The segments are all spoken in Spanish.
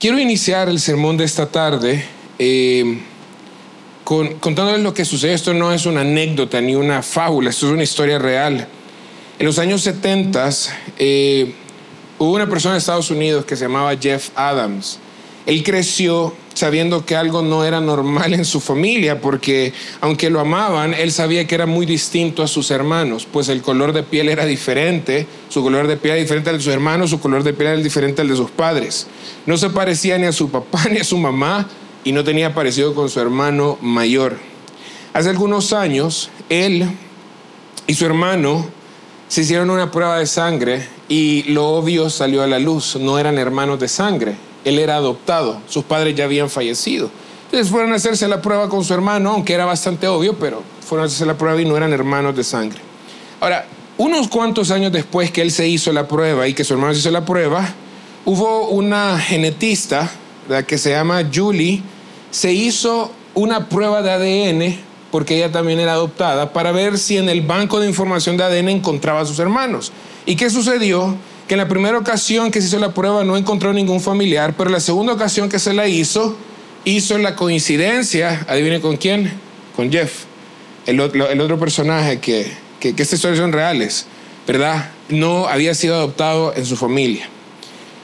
Quiero iniciar el sermón de esta tarde eh, con, contándoles lo que sucede. Esto no es una anécdota ni una fábula, esto es una historia real. En los años 70 eh, hubo una persona en Estados Unidos que se llamaba Jeff Adams. Él creció sabiendo que algo no era normal en su familia, porque aunque lo amaban, él sabía que era muy distinto a sus hermanos, pues el color de piel era diferente, su color de piel era diferente al de sus hermanos, su color de piel era diferente al de sus padres. No se parecía ni a su papá ni a su mamá y no tenía parecido con su hermano mayor. Hace algunos años, él y su hermano se hicieron una prueba de sangre y lo obvio salió a la luz, no eran hermanos de sangre, él era adoptado, sus padres ya habían fallecido. Entonces fueron a hacerse la prueba con su hermano, aunque era bastante obvio, pero fueron a hacerse la prueba y no eran hermanos de sangre. Ahora, unos cuantos años después que él se hizo la prueba y que su hermano se hizo la prueba, hubo una genetista la que se llama Julie, se hizo una prueba de ADN porque ella también era adoptada para ver si en el banco de información de ADN encontraba a sus hermanos. ¿Y qué sucedió? Que en la primera ocasión que se hizo la prueba no encontró ningún familiar, pero en la segunda ocasión que se la hizo, hizo la coincidencia, adivine con quién, con Jeff, el, otro personaje que, que, que estas historias son reales, ¿verdad? No había sido adoptado en su familia.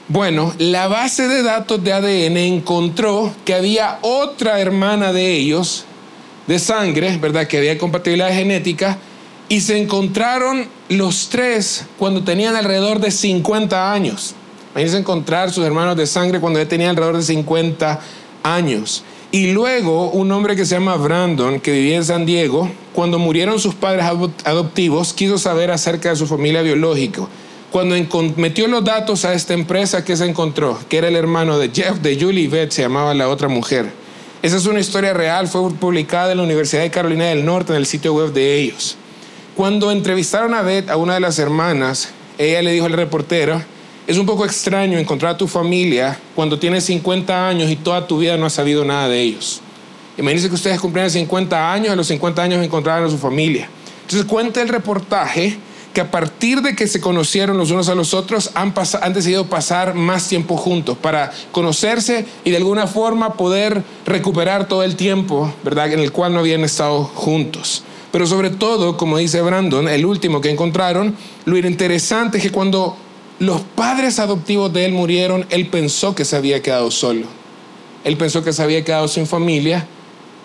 Bueno, la base de datos de ADN encontró que había otra hermana de ellos, de sangre, ¿verdad? Que había compatibilidad genética, y se encontraron los tres cuando tenían alrededor de 50 años. Imagínense encontrar sus hermanos de sangre cuando ya tenían alrededor de 50 años. Y luego un hombre que se llama Brandon, que vivía en San Diego, cuando murieron sus padres adoptivos, quiso saber acerca de su familia biológica. Cuando metió los datos a esta empresa, ¿qué se encontró? Que era el hermano de Jeff, de Julie Beth, se llamaba la otra mujer. Esa es una historia real, fue publicada en la Universidad de Carolina del Norte en el sitio web de ellos. Cuando entrevistaron a Beth, a una de las hermanas, ella le dijo al reportero, es un poco extraño encontrar a tu familia cuando tienes 50 años y toda tu vida no has sabido nada de ellos. Imagínense que ustedes cumplieron 50 años, a los 50 años encontraron a su familia. Entonces cuenta el reportaje que a partir de que se conocieron los unos a los otros, han, han decidido pasar más tiempo juntos para conocerse y de alguna forma poder recuperar todo el tiempo, ¿verdad?, en el cual no habían estado juntos. Pero sobre todo, como dice Brandon, el último que encontraron, lo interesante es que cuando los padres adoptivos de él murieron, él pensó que se había quedado solo. Él pensó que se había quedado sin familia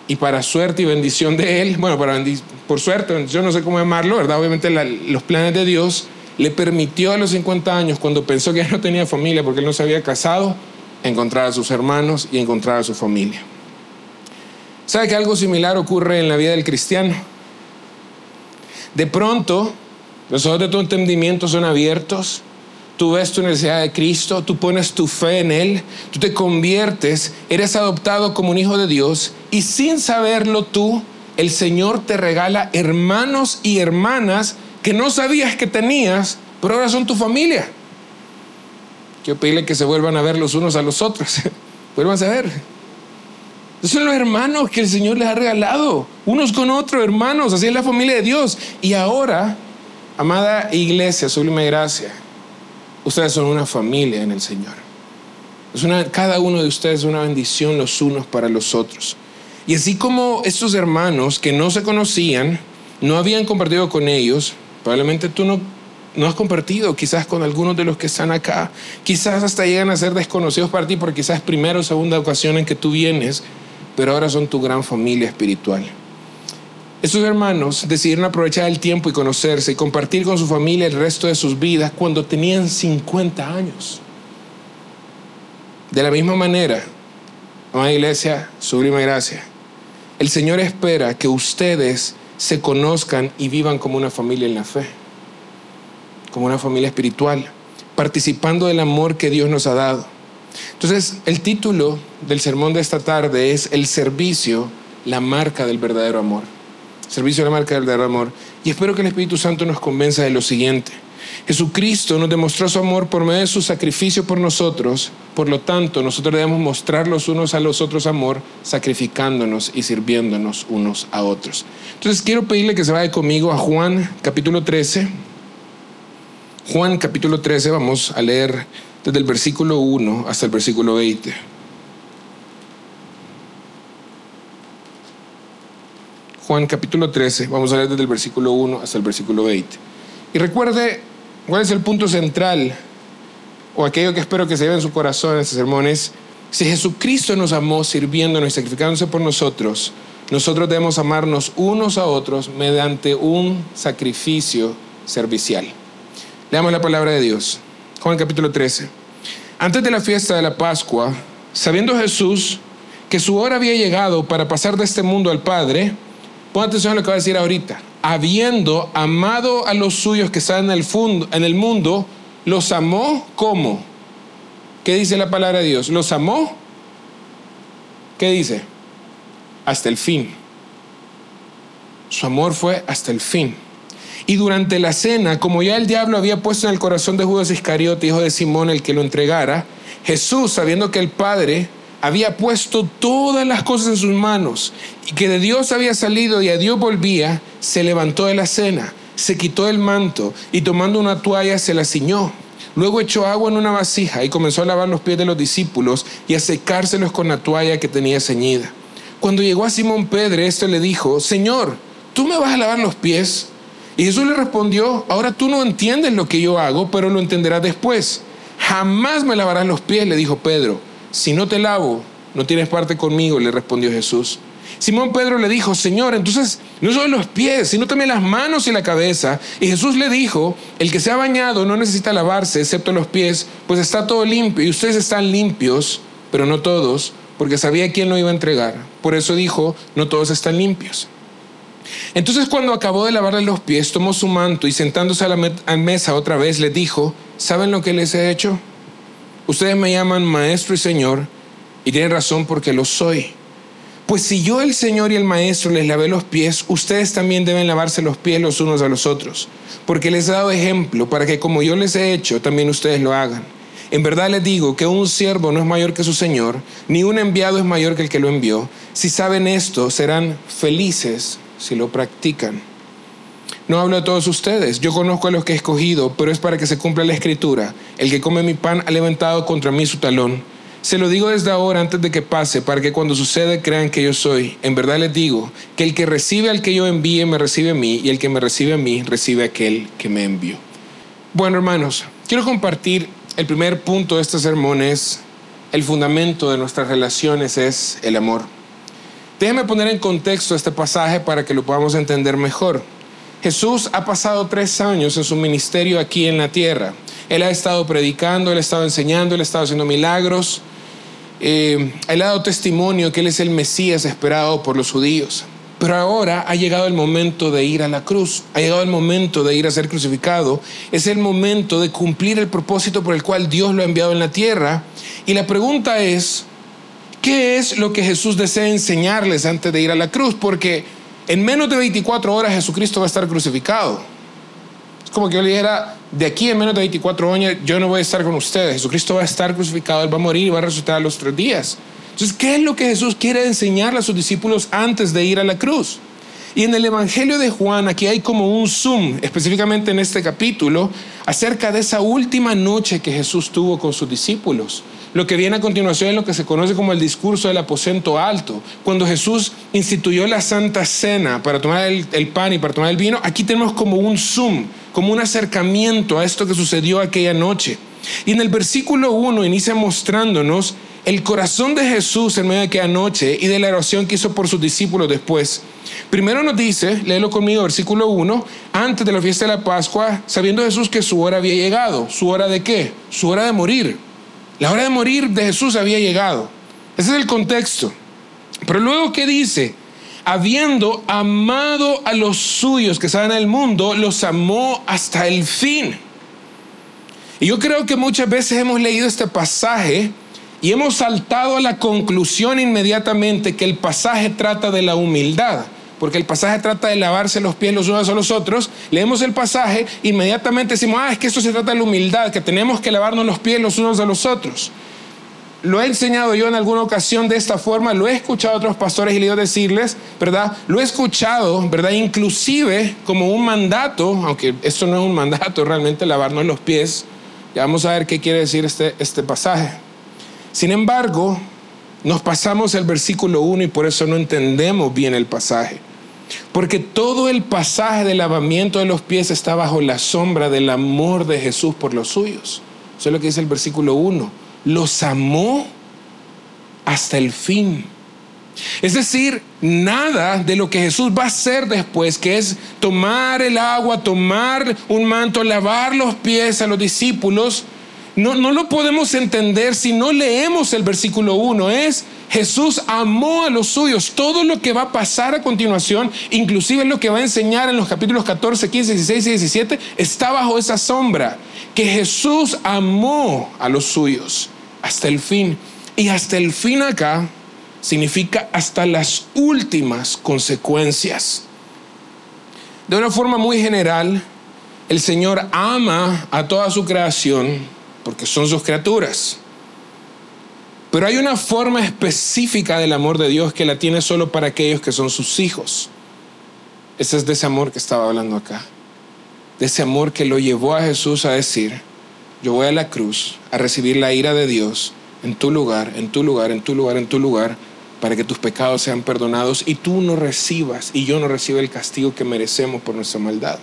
y para suerte y bendición de él, bueno, para por suerte, yo no sé cómo llamarlo, ¿verdad? Obviamente los planes de Dios le permitió a los 50 años, cuando pensó que ya no tenía familia porque él no se había casado, encontrar a sus hermanos y encontrar a su familia. ¿Sabe que algo similar ocurre en la vida del cristiano? De pronto, los ojos de tu entendimiento son abiertos, tú ves tu necesidad de Cristo, tú pones tu fe en Él, tú te conviertes, eres adoptado como un hijo de Dios y sin saberlo tú, el Señor te regala hermanos y hermanas que no sabías que tenías, pero ahora son tu familia. Quiero pedirle que se vuelvan a ver los unos a los otros, vuelvan a ver. Son los hermanos que el Señor les ha regalado, unos con otros hermanos, así es la familia de Dios. Y ahora, amada iglesia, sublime gracia, ustedes son una familia en el Señor. Es una, cada uno de ustedes es una bendición los unos para los otros. Y así como estos hermanos que no se conocían, no habían compartido con ellos, probablemente tú no, no has compartido quizás con algunos de los que están acá. Quizás hasta llegan a ser desconocidos para ti porque quizás primera o segunda ocasión en que tú vienes pero ahora son tu gran familia espiritual. Estos hermanos decidieron aprovechar el tiempo y conocerse y compartir con su familia el resto de sus vidas cuando tenían 50 años. De la misma manera, amada iglesia, sublime gracia, el Señor espera que ustedes se conozcan y vivan como una familia en la fe, como una familia espiritual, participando del amor que Dios nos ha dado. Entonces, el título del sermón de esta tarde es El servicio, la marca del verdadero amor. Servicio, la marca del verdadero amor. Y espero que el Espíritu Santo nos convenza de lo siguiente. Jesucristo nos demostró su amor por medio de su sacrificio por nosotros, por lo tanto nosotros debemos mostrar los unos a los otros amor, sacrificándonos y sirviéndonos unos a otros. Entonces quiero pedirle que se vaya conmigo a Juan capítulo 13. Juan capítulo 13, vamos a leer desde el versículo 1 hasta el versículo 20. Juan capítulo 13, vamos a leer desde el versículo 1 hasta el versículo 20. Y recuerde cuál es el punto central, o aquello que espero que se lleve en su corazón en este sermón, es si Jesucristo nos amó sirviéndonos y sacrificándose por nosotros, nosotros debemos amarnos unos a otros mediante un sacrificio servicial. Leamos la palabra de Dios. Juan capítulo 13. Antes de la fiesta de la Pascua, sabiendo Jesús que su hora había llegado para pasar de este mundo al Padre, Pon atención a lo que va a decir ahorita. Habiendo amado a los suyos que están en el, en el mundo, los amó como. ¿Qué dice la palabra de Dios? ¿Los amó? ¿Qué dice? Hasta el fin. Su amor fue hasta el fin. Y durante la cena, como ya el diablo había puesto en el corazón de Judas Iscariote, hijo de Simón, el que lo entregara, Jesús, sabiendo que el Padre había puesto todas las cosas en sus manos y que de Dios había salido y a Dios volvía, se levantó de la cena, se quitó el manto y tomando una toalla se la ciñó. Luego echó agua en una vasija y comenzó a lavar los pies de los discípulos y a secárselos con la toalla que tenía ceñida. Cuando llegó a Simón Pedro, esto le dijo, Señor, ¿tú me vas a lavar los pies? Y Jesús le respondió, ahora tú no entiendes lo que yo hago, pero lo entenderás después. Jamás me lavarás los pies, le dijo Pedro si no te lavo, no tienes parte conmigo, le respondió Jesús. Simón Pedro le dijo, Señor, entonces no solo los pies, sino también las manos y la cabeza. Y Jesús le dijo, el que se ha bañado no necesita lavarse, excepto los pies, pues está todo limpio. Y ustedes están limpios, pero no todos, porque sabía quién lo iba a entregar. Por eso dijo, no todos están limpios. Entonces cuando acabó de lavarle los pies, tomó su manto y sentándose a la mesa otra vez, le dijo, ¿saben lo que les he hecho? Ustedes me llaman maestro y señor y tienen razón porque lo soy. Pues si yo el Señor y el Maestro les lavé los pies, ustedes también deben lavarse los pies los unos a los otros, porque les he dado ejemplo para que como yo les he hecho, también ustedes lo hagan. En verdad les digo que un siervo no es mayor que su Señor, ni un enviado es mayor que el que lo envió. Si saben esto, serán felices si lo practican. No hablo de todos ustedes, yo conozco a los que he escogido, pero es para que se cumpla la escritura. El que come mi pan ha levantado contra mí su talón. Se lo digo desde ahora antes de que pase, para que cuando suceda crean que yo soy. En verdad les digo que el que recibe al que yo envíe me recibe a mí, y el que me recibe a mí recibe a aquel que me envió. Bueno, hermanos, quiero compartir el primer punto de este sermón es el fundamento de nuestras relaciones es el amor. Déjenme poner en contexto este pasaje para que lo podamos entender mejor. Jesús ha pasado tres años en su ministerio aquí en la tierra. Él ha estado predicando, él ha estado enseñando, él ha estado haciendo milagros. Eh, él ha dado testimonio que él es el Mesías esperado por los judíos. Pero ahora ha llegado el momento de ir a la cruz, ha llegado el momento de ir a ser crucificado, es el momento de cumplir el propósito por el cual Dios lo ha enviado en la tierra. Y la pregunta es, ¿qué es lo que Jesús desea enseñarles antes de ir a la cruz? Porque en menos de 24 horas Jesucristo va a estar crucificado. Es como que yo le dijera, de aquí en menos de 24 años yo no voy a estar con ustedes. Jesucristo va a estar crucificado, Él va a morir y va a resucitar a los tres días. Entonces, ¿qué es lo que Jesús quiere enseñarle a sus discípulos antes de ir a la cruz? Y en el Evangelio de Juan, aquí hay como un zoom, específicamente en este capítulo, acerca de esa última noche que Jesús tuvo con sus discípulos. Lo que viene a continuación es lo que se conoce como el discurso del aposento alto. Cuando Jesús instituyó la Santa Cena para tomar el, pan y para tomar el vino, aquí tenemos como un zoom, como un acercamiento a esto que sucedió aquella noche. Y en el versículo 1 inicia mostrándonos el corazón de Jesús en medio de aquella noche y de la oración que hizo por sus discípulos después. Primero nos dice, léelo conmigo, versículo 1, antes de la fiesta de la Pascua, sabiendo Jesús que su hora había llegado. ¿Su hora de qué? Su hora de morir. La hora de morir de Jesús había llegado. Ese es el contexto. Pero luego, ¿qué dice? Habiendo amado a los suyos que estaban en el mundo, los amó hasta el fin. Y yo creo que muchas veces hemos leído este pasaje y hemos saltado a la conclusión inmediatamente que el pasaje trata de la humildad porque el pasaje trata de lavarse los pies los unos a los otros, leemos el pasaje, inmediatamente decimos, ah, es que esto se trata de la humildad, que tenemos que lavarnos los pies los unos a los otros. Lo he enseñado yo en alguna ocasión de esta forma, lo he escuchado a otros pastores y le decirles, ¿verdad? Lo he escuchado, ¿verdad? Inclusive como un mandato, aunque esto no es un mandato realmente, lavarnos los pies, Ya vamos a ver qué quiere decir este, este pasaje. Sin embargo, nos pasamos el versículo 1 y por eso no entendemos bien el pasaje. Porque todo el pasaje del lavamiento de los pies está bajo la sombra del amor de Jesús por los suyos. Eso es lo que dice el versículo 1. Los amó hasta el fin. Es decir, nada de lo que Jesús va a hacer después, que es tomar el agua, tomar un manto, lavar los pies a los discípulos, no, no lo podemos entender si no leemos el versículo 1. Es Jesús amó a los suyos. Todo lo que va a pasar a continuación, inclusive lo que va a enseñar en los capítulos 14, 15, 16 y 17, está bajo esa sombra. Que Jesús amó a los suyos hasta el fin. Y hasta el fin acá significa hasta las últimas consecuencias. De una forma muy general, el Señor ama a toda su creación porque son sus criaturas. Pero hay una forma específica del amor de Dios que la tiene solo para aquellos que son sus hijos. Ese es de ese amor que estaba hablando acá. De ese amor que lo llevó a Jesús a decir, yo voy a la cruz a recibir la ira de Dios en tu lugar, en tu lugar, en tu lugar, en tu lugar, para que tus pecados sean perdonados y tú no recibas y yo no reciba el castigo que merecemos por nuestra maldad.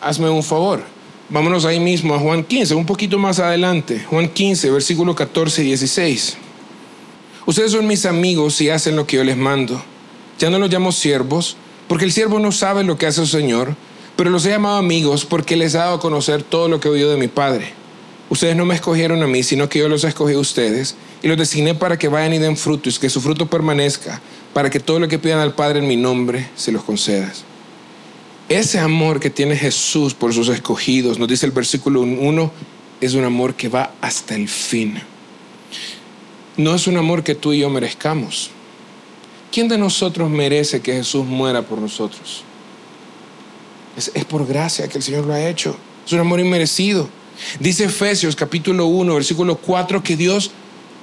Hazme un favor, vámonos ahí mismo a Juan 15, un poquito más adelante, Juan 15, versículo 14 y 16. Ustedes son mis amigos y hacen lo que yo les mando. Ya no los llamo siervos, porque el siervo no sabe lo que hace su Señor, pero los he llamado amigos porque les he dado a conocer todo lo que he oído de mi Padre. Ustedes no me escogieron a mí, sino que yo los escogí a ustedes y los designé para que vayan y den fruto y que su fruto permanezca, para que todo lo que pidan al Padre en mi nombre se los concedas. Ese amor que tiene Jesús por sus escogidos, nos dice el versículo 1, es un amor que va hasta el fin. No es un amor que tú y yo merezcamos. ¿Quién de nosotros merece que Jesús muera por nosotros? Es, por gracia que el Señor lo ha hecho. Es un amor inmerecido. Dice Efesios capítulo 1, versículo 4, que Dios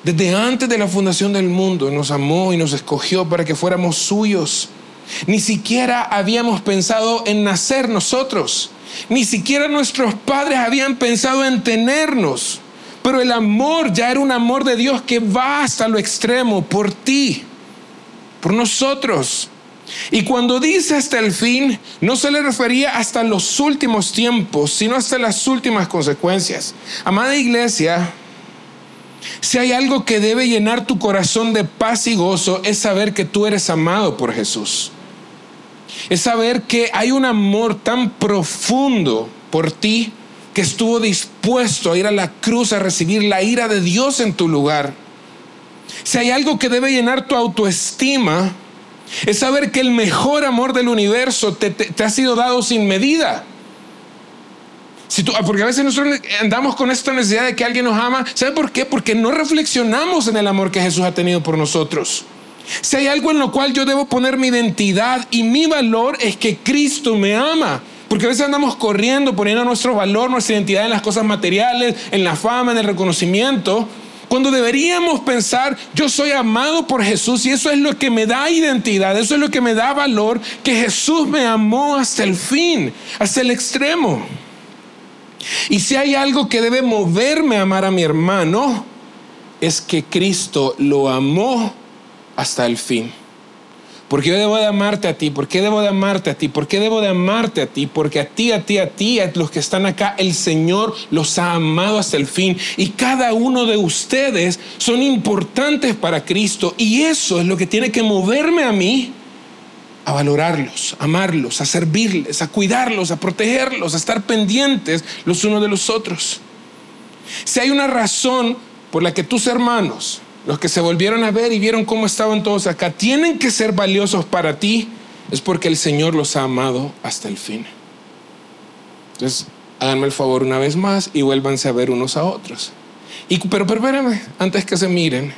desde antes de la fundación del mundo nos amó y nos escogió para que fuéramos suyos. Ni siquiera habíamos pensado en nacer nosotros. Ni siquiera nuestros padres habían pensado en tenernos. Pero el amor ya era un amor de Dios que va hasta lo extremo por ti, por nosotros. Y cuando dice hasta el fin, no se le refería hasta los últimos tiempos, sino hasta las últimas consecuencias. Amada iglesia, si hay algo que debe llenar tu corazón de paz y gozo, es saber que tú eres amado por Jesús. Es saber que hay un amor tan profundo por ti que estuvo dispuesto a ir a la cruz a recibir la ira de Dios en tu lugar. Si hay algo que debe llenar tu autoestima, es saber que el mejor amor del universo te, ha sido dado sin medida. Si tú, porque a veces nosotros andamos con esta necesidad de que alguien nos ama. ¿Sabe por qué? Porque no reflexionamos en el amor que Jesús ha tenido por nosotros. Si hay algo en lo cual yo debo poner mi identidad y mi valor es que Cristo me ama. Porque a veces andamos corriendo, poniendo nuestro valor, nuestra identidad en las cosas materiales, en la fama, en el reconocimiento. Cuando deberíamos pensar, yo soy amado por Jesús y eso es lo que me da identidad, eso es lo que me da valor, que Jesús me amó hasta el fin, hasta el extremo. Y si hay algo que debe moverme a amar a mi hermano, es que Cristo lo amó hasta el fin. ¿Por qué debo de amarte a ti? ¿Por qué debo de amarte a ti? ¿Por qué debo de amarte a ti? Porque a ti, a ti, a ti, a los que están acá, el Señor los ha amado hasta el fin. Y cada uno de ustedes son importantes para Cristo. Y eso es lo que tiene que moverme a mí a valorarlos, a amarlos, a servirles, a cuidarlos, a protegerlos, a estar pendientes los unos de los otros. Si hay una razón por la que tus hermanos los que se volvieron a ver y vieron cómo estaban todos acá, tienen que ser valiosos para ti, es porque el Señor los ha amado hasta el fin. Entonces, háganme el favor una vez más y vuélvanse a ver unos a otros. Y, pero, pero antes que se miren,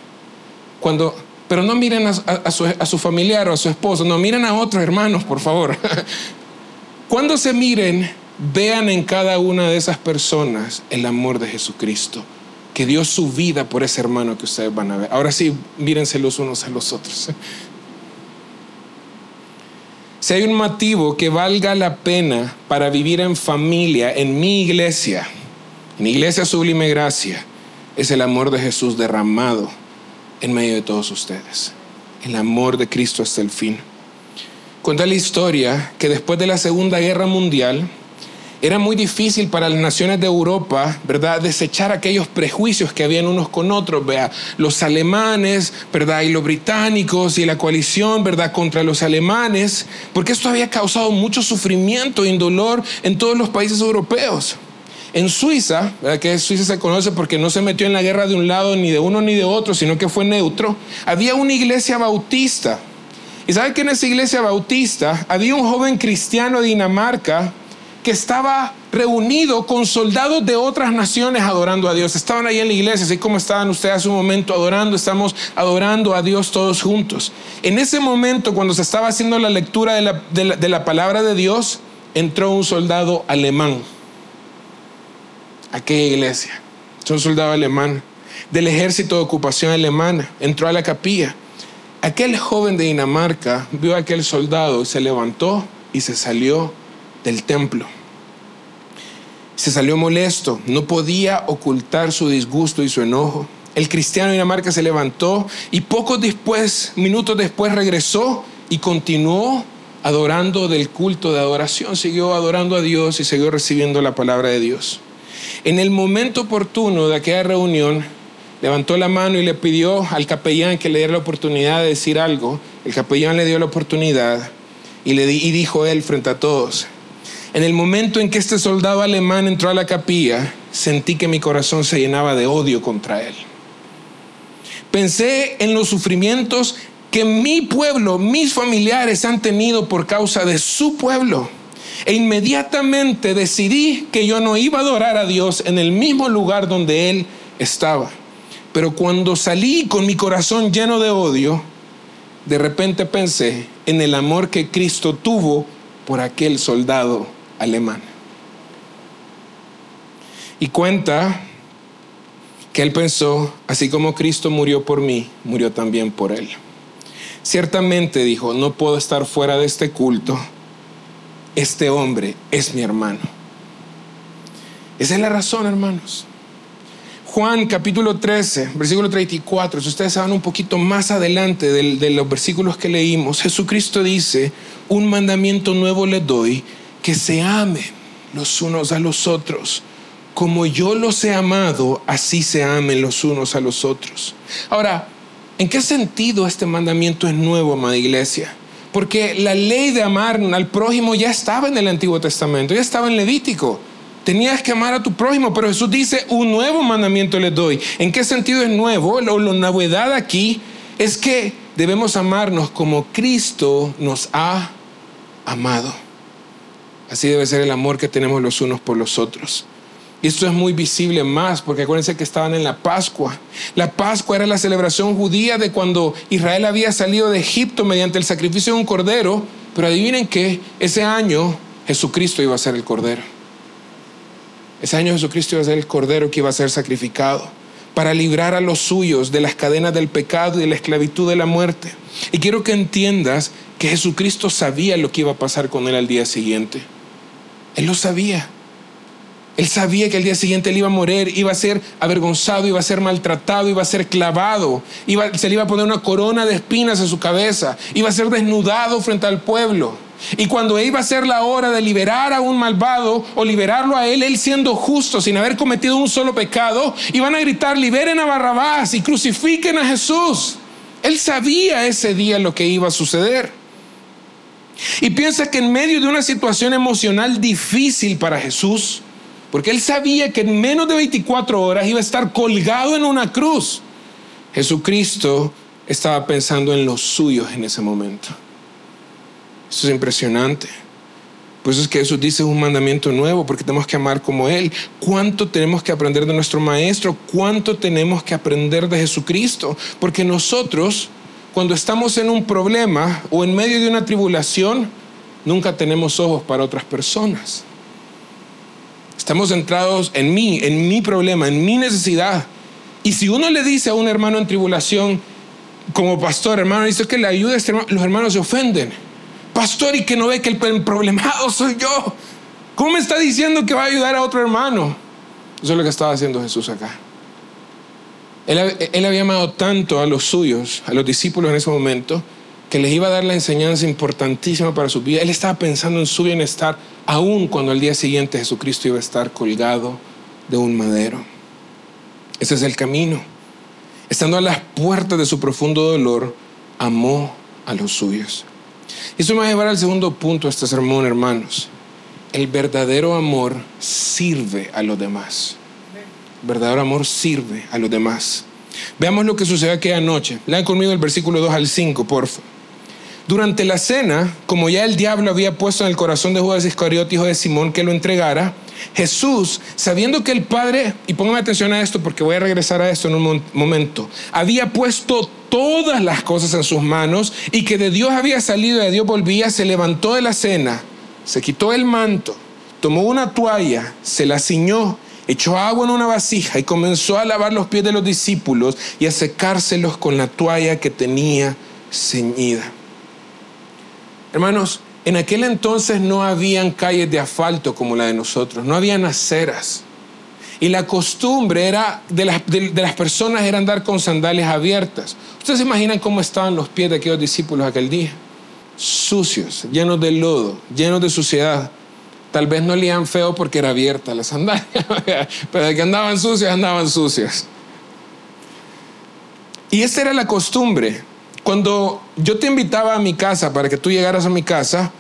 cuando, pero no miren a, su, a su familiar o a su esposo, no, miren a otros hermanos, por favor. cuando se miren, vean en cada una de esas personas el amor de Jesucristo que dio su vida por ese hermano que ustedes van a ver. Ahora sí, mírense los unos a los otros. Si hay un motivo que valga la pena para vivir en familia, en mi iglesia, En Iglesia Sublime Gracia es el amor de Jesús derramado en medio de todos ustedes. El amor de Cristo hasta el fin. Cuenta la historia que después de la Segunda Guerra Mundial, era muy difícil para las naciones de Europa, ¿verdad?, desechar aquellos prejuicios que habían unos con otros, vea, los alemanes, ¿verdad?, y los británicos y la coalición, ¿verdad?, contra los alemanes, porque esto había causado mucho sufrimiento y dolor en todos los países europeos. En Suiza, ¿verdad? que Suiza se conoce porque no se metió en la guerra de un lado ni de uno ni de otro, sino que fue neutro, había una iglesia bautista. ¿Y sabe que en esa iglesia bautista había un joven cristiano de Dinamarca que estaba reunido con soldados de otras naciones adorando a Dios. Estaban ahí en la iglesia, así como estaban ustedes hace un momento adorando, estamos adorando a Dios todos juntos. En ese momento, cuando se estaba haciendo la lectura de la, de la palabra de Dios, entró un soldado alemán aquella iglesia. Es un soldado alemán del ejército de ocupación alemana. Entró a la capilla. Aquel joven de Dinamarca vio a aquel soldado se levantó y se salió del templo. Se salió molesto, no podía ocultar su disgusto y su enojo. El cristiano de Dinamarca se levantó y pocos después, minutos después, regresó y continuó adorando del culto de adoración, siguió adorando a Dios y siguió recibiendo la palabra de Dios. En el momento oportuno de aquella reunión, levantó la mano y le pidió al capellán que le diera la oportunidad de decir algo. El capellán le dio la oportunidad y, le y dijo él frente a todos, en el momento en que este soldado alemán entró a la capilla, sentí que mi corazón se llenaba de odio contra él. Pensé en los sufrimientos que mi pueblo, mis familiares han tenido por causa de su pueblo. E inmediatamente decidí que yo no iba a adorar a Dios en el mismo lugar donde Él estaba. Pero cuando salí con mi corazón lleno de odio, de repente pensé en el amor que Cristo tuvo por aquel soldado alemán. Y cuenta que él pensó, así como Cristo murió por mí, murió también por él. Ciertamente dijo, no puedo estar fuera de este culto, este hombre es mi hermano. Esa es la razón, hermanos. Juan capítulo 13, versículo 34, si ustedes van un poquito más adelante de, de los versículos que leímos, Jesucristo dice, un mandamiento nuevo le doy, que se amen los unos a los otros. Como yo los he amado, así se amen los unos a los otros. Ahora, ¿en qué sentido este mandamiento es nuevo, amada iglesia? Porque la ley de amar al prójimo ya estaba en el Antiguo Testamento, ya estaba en Levítico. Tenías que amar a tu prójimo, pero Jesús dice, un nuevo mandamiento les doy. ¿En qué sentido es nuevo? Lo, la novedad aquí es que debemos amarnos como Cristo nos ha amado. Así debe ser el amor que tenemos los unos por los otros. Y esto es muy visible más, porque acuérdense que estaban en la Pascua. La Pascua era la celebración judía de cuando Israel había salido de Egipto mediante el sacrificio de un cordero. Pero adivinen que ese año Jesucristo iba a ser el cordero. Ese año Jesucristo iba a ser el cordero que iba a ser sacrificado para librar a los suyos de las cadenas del pecado y de la esclavitud de la muerte. Y quiero que entiendas que Jesucristo sabía lo que iba a pasar con él al día siguiente. Él lo sabía. Él sabía que el día siguiente él iba a morir, iba a ser avergonzado, iba a ser maltratado, iba a ser clavado, se le iba a poner una corona de espinas en su cabeza, iba a ser desnudado frente al pueblo. Y cuando iba a ser la hora de liberar a un malvado o liberarlo a él, él siendo justo, sin haber cometido un solo pecado, iban a gritar, liberen a Barrabás y crucifiquen a Jesús. Él sabía ese día lo que iba a suceder. Y piensa que en medio de una situación emocional difícil para Jesús, porque él sabía que en menos de 24 horas iba a estar colgado en una cruz, Jesucristo estaba pensando en los suyos en ese momento. Eso es impresionante. Por eso es que Jesús dice un mandamiento nuevo, porque tenemos que amar como Él. ¿Cuánto tenemos que aprender de nuestro Maestro? ¿Cuánto tenemos que aprender de Jesucristo? Porque nosotros cuando estamos en un problema o en medio de una tribulación, nunca tenemos ojos para otras personas. Estamos centrados en mí, en mi problema, en mi necesidad. Y si uno le dice a un hermano en tribulación, como pastor, hermano, dice que le ayude a este hermano, los hermanos se ofenden. Pastor, y que no ve que el problemado soy yo. ¿Cómo me está diciendo que va a ayudar a otro hermano? Eso es lo que estaba haciendo Jesús acá. Él, había amado tanto a los suyos, a los discípulos en ese momento, que les iba a dar la enseñanza importantísima para su vida. Él estaba pensando en su bienestar, aún cuando al día siguiente Jesucristo iba a estar colgado de un madero. Ese es el camino. Estando a las puertas de su profundo dolor, amó a los suyos. Y eso me va a llevar al segundo punto de este sermón, hermanos. El verdadero amor sirve a los demás. Verdadero amor sirve a los demás. Veamos lo que sucedió aquella noche. Lean conmigo el versículo 2 al 5, por favor. Durante la cena, como ya el diablo había puesto en el corazón de Judas Iscariote, hijo de Simón, que lo entregara, Jesús, sabiendo que el Padre, y póngame atención a esto porque voy a regresar a esto en un momento, había puesto todas las cosas en sus manos y que de Dios había salido y de Dios volvía, se levantó de la cena, se quitó el manto, tomó una toalla, se la ciñó, echó agua en una vasija y comenzó a lavar los pies de los discípulos y a secárselos con la toalla que tenía ceñida. Hermanos, en aquel entonces no habían calles de asfalto como la de nosotros, no habían aceras. Y la costumbre era de las, de, las personas era andar con sandalias abiertas. Ustedes se imaginan cómo estaban los pies de aquellos discípulos aquel día. Sucios, llenos de lodo, llenos de suciedad. Tal vez no leían feo porque era abierta la sandalia, pero de que andaban sucias, andaban sucias. Y esta era la costumbre. Cuando yo te invitaba a mi casa para que tú llegaras a mi casa,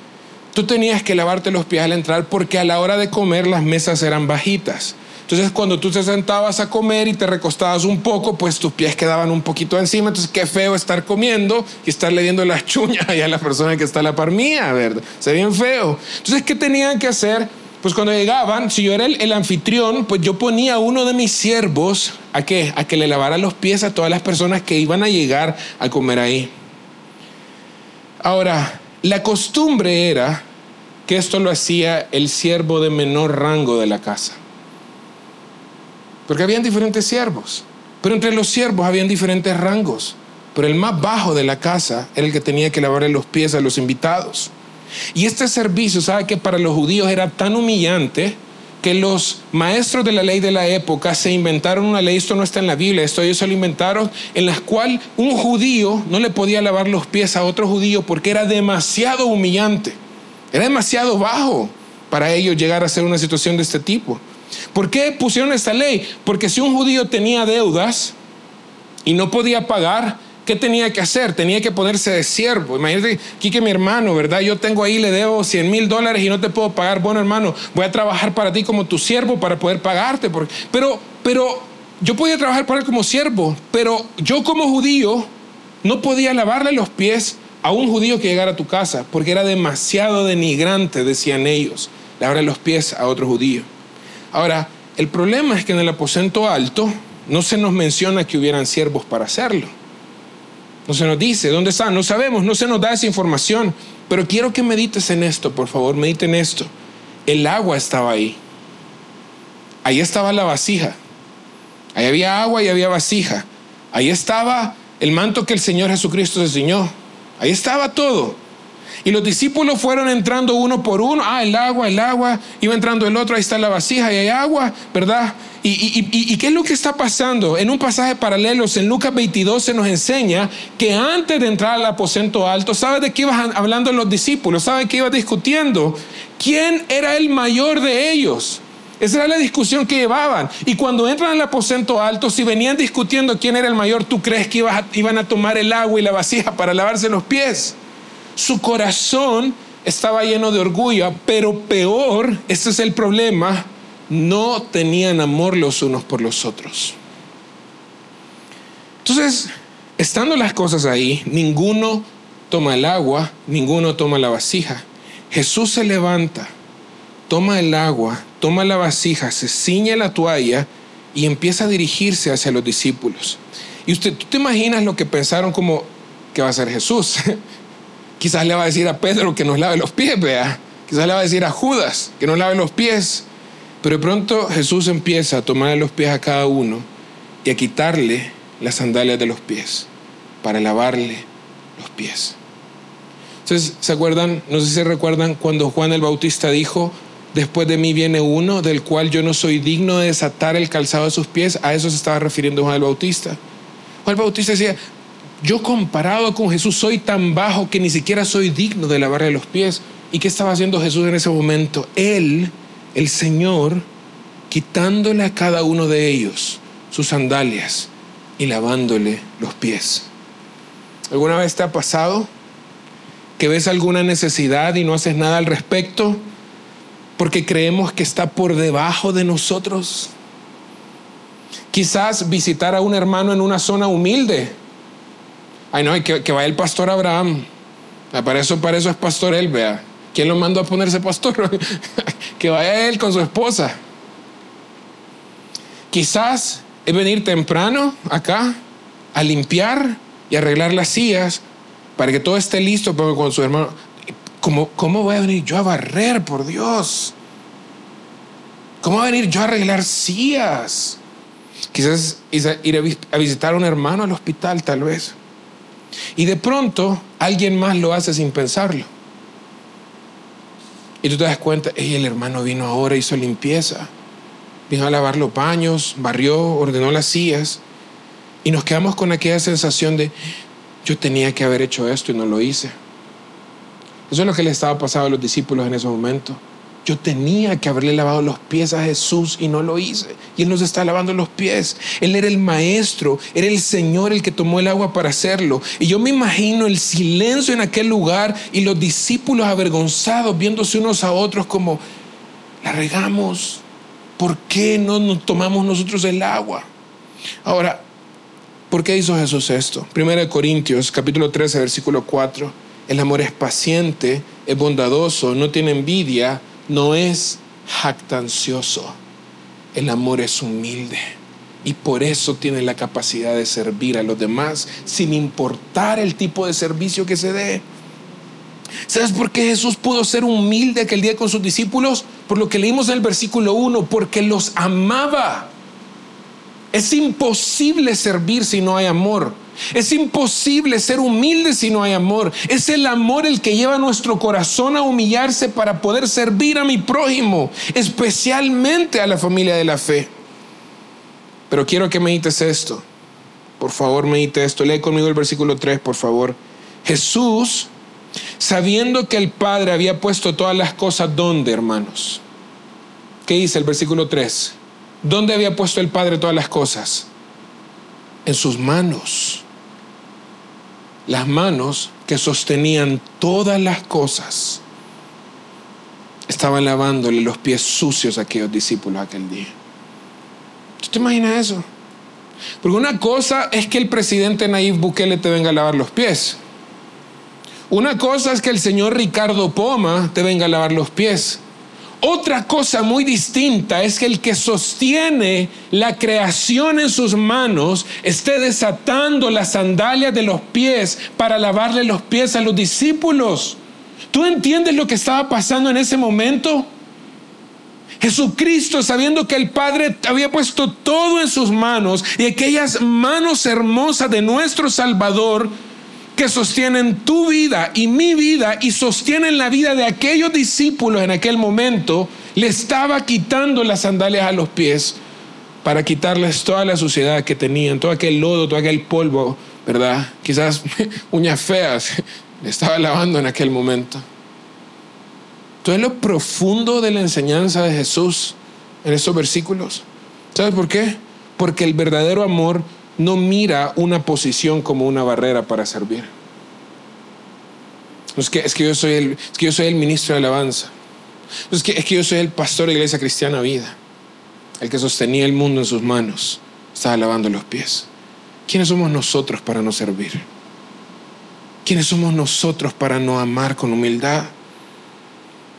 tú tenías que lavarte los pies al entrar porque a la hora de comer las mesas eran bajitas. Entonces cuando tú te sentabas a comer y te recostabas un poco, pues tus pies quedaban un poquito encima. Entonces qué feo estar comiendo y estar leyendo las chuñas a la persona que está a la par mía, ¿verdad? Se bien feo. Entonces, ¿qué tenían que hacer? Pues cuando llegaban, si yo era el, el, anfitrión, pues yo ponía a uno de mis siervos a que, a que le lavara los pies a todas las personas que iban a llegar a comer ahí. Ahora, la costumbre era que esto lo hacía el siervo de menor rango de la casa. Porque habían diferentes siervos, pero entre los siervos habían diferentes rangos. Pero el más bajo de la casa era el que tenía que lavarle los pies a los invitados. Y este servicio, ¿sabe que para los judíos era tan humillante que los maestros de la ley de la época se inventaron una ley, esto no está en la Biblia, esto ellos se lo inventaron, en la cual un judío no le podía lavar los pies a otro judío porque era demasiado humillante, era demasiado bajo para ellos llegar a ser una situación de este tipo. ¿Por qué pusieron esta ley? Porque si un judío tenía deudas y no podía pagar, ¿Qué tenía que hacer? Tenía que ponerse de siervo. Imagínate, aquí que mi hermano, ¿verdad? Yo tengo ahí, le debo 100 mil dólares y no te puedo pagar. Bueno, hermano, voy a trabajar para ti como tu siervo para poder pagarte. Pero, pero yo podía trabajar para él como siervo, pero yo como judío no podía lavarle los pies a un judío que llegara a tu casa, porque era demasiado denigrante, decían ellos, lavarle los pies a otro judío. Ahora, el problema es que en el aposento alto no se nos menciona que hubieran siervos para hacerlo. No se nos dice dónde están, no sabemos, no se nos da esa información. Pero quiero que medites en esto, por favor, mediten en esto. El agua estaba ahí. Ahí estaba la vasija. Ahí había agua y había vasija. Ahí estaba el manto que el Señor Jesucristo enseñó. Ahí estaba todo. Y los discípulos fueron entrando uno por uno. Ah, el agua, el agua. Iba entrando el otro, ahí está la vasija y hay agua, ¿verdad? ¿Y, qué es lo que está pasando? En un pasaje paralelo, en Lucas 22 se nos enseña que antes de entrar al aposento alto, ¿sabe de qué iban hablando los discípulos? ¿Sabe qué iban discutiendo? ¿Quién era el mayor de ellos? Esa era la discusión que llevaban. Y cuando entran al aposento alto, si venían discutiendo quién era el mayor, ¿tú crees que iban a tomar el agua y la vasija para lavarse los pies? Su corazón estaba lleno de orgullo, pero peor, este es el problema, no tenían amor los unos por los otros. Entonces, estando las cosas ahí, ninguno toma el agua, ninguno toma la vasija. Jesús se levanta, toma el agua, toma la vasija, se ciñe la toalla y empieza a dirigirse hacia los discípulos. Y usted, ¿tú te imaginas lo que pensaron como que va a ser Jesús? Quizás le va a decir a Pedro que nos lave los pies, vea. Quizás le va a decir a Judas que nos lave los pies. Pero de pronto Jesús empieza a tomar los pies a cada uno y a quitarle las sandalias de los pies para lavarle los pies. Entonces, ¿se acuerdan? No sé si recuerdan cuando Juan el Bautista dijo, después de mí viene uno del cual yo no soy digno de desatar el calzado de sus pies. A eso se estaba refiriendo Juan el Bautista. Juan el Bautista decía, yo comparado con Jesús soy tan bajo que ni siquiera soy digno de lavarle los pies. ¿Y qué estaba haciendo Jesús en ese momento? Él, el Señor, quitándole a cada uno de ellos sus sandalias y lavándole los pies. ¿Alguna vez te ha pasado que ves alguna necesidad y no haces nada al respecto porque creemos que está por debajo de nosotros? Quizás visitar a un hermano en una zona humilde. Ay, no, que, que vaya el pastor Abraham. Ah, para eso, para eso es pastor él, vea. ¿Quién lo mandó a ponerse pastor? que vaya él con su esposa. Quizás es venir temprano acá a limpiar y arreglar las sillas para que todo esté listo para con su hermano. ¿Cómo, ¿Cómo voy a venir yo a barrer, por Dios? ¿Cómo voy a venir yo a arreglar sillas? Quizás ir a visitar a un hermano al hospital, tal vez. Y de pronto alguien más lo hace sin pensarlo. Y tú te das cuenta, hey, el hermano vino ahora, hizo limpieza, vino a lavar los baños, barrió, ordenó las sillas. Y nos quedamos con aquella sensación de, yo tenía que haber hecho esto y no lo hice. Eso es lo que le estaba pasando a los discípulos en ese momento. Yo tenía que haberle lavado los pies a Jesús y no lo hice. Y Él nos está lavando los pies. Él era el maestro, era el Señor el que tomó el agua para hacerlo. Y yo me imagino el silencio en aquel lugar y los discípulos avergonzados viéndose unos a otros como, la regamos. ¿Por qué no nos tomamos nosotros el agua? Ahora, ¿por qué hizo Jesús esto? Primero de Corintios, capítulo 13, versículo 4. El amor es paciente, es bondadoso, no tiene envidia no es jactancioso, el amor es humilde y por eso tiene la capacidad de servir a los demás sin importar el tipo de servicio que se dé. ¿Sabes por qué Jesús pudo ser humilde aquel día con sus discípulos? Por lo que leímos en el versículo 1, porque los amaba. Es imposible servir si no hay amor. Es imposible ser humilde si no hay amor. Es el amor el que lleva nuestro corazón a humillarse para poder servir a mi prójimo, especialmente a la familia de la fe. Pero quiero que medites esto. Por favor, medite esto. Lee conmigo el versículo 3, por favor. Jesús, sabiendo que el Padre había puesto todas las cosas, ¿dónde, hermanos? ¿Qué dice el versículo 3? ¿Dónde había puesto el Padre todas las cosas? En sus manos las manos que sostenían todas las cosas estaban lavándole los pies sucios a aquellos discípulos aquel día. ¿Tú te imaginas eso? Porque una cosa es que el presidente Nayib Bukele te venga a lavar los pies. Una cosa es que el señor Ricardo Poma te venga a lavar los pies. Otra cosa muy distinta es que el que sostiene la creación en sus manos esté desatando las sandalias de los pies para lavarle los pies a los discípulos. ¿Tú entiendes lo que estaba pasando en ese momento? Jesucristo, sabiendo que el Padre había puesto todo en sus manos y aquellas manos hermosas de nuestro Salvador, que sostienen tu vida y mi vida y sostienen la vida de aquellos discípulos en aquel momento, le estaba quitando las sandalias a los pies para quitarles toda la suciedad que tenían, todo aquel lodo, todo aquel polvo, ¿verdad? Quizás uñas feas, le estaba lavando en aquel momento. Todo lo profundo de la enseñanza de Jesús en estos versículos. ¿Sabes por qué? Porque el verdadero amor no mira una posición como una barrera para servir. Es que, es que, yo, soy el, que yo soy el ministro de alabanza. Es que, es que yo soy el pastor de la iglesia cristiana vida. El que sostenía el mundo en sus manos. Estaba lavando los pies. ¿Quiénes somos nosotros para no servir? ¿Quiénes somos nosotros para no amar con humildad?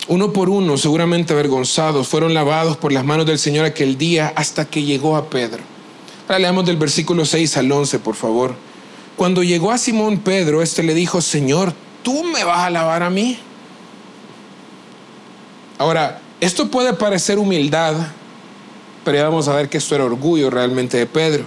Uno por uno, seguramente avergonzados, fueron lavados por las manos del Señor aquel día hasta que llegó a Pedro. Ahora leamos del versículo 6 al 11, por favor. Cuando llegó a Simón Pedro, este le dijo, Señor, ¿tú me vas a lavar a mí? Ahora, esto puede parecer humildad, pero ya vamos a ver que esto era orgullo realmente de Pedro.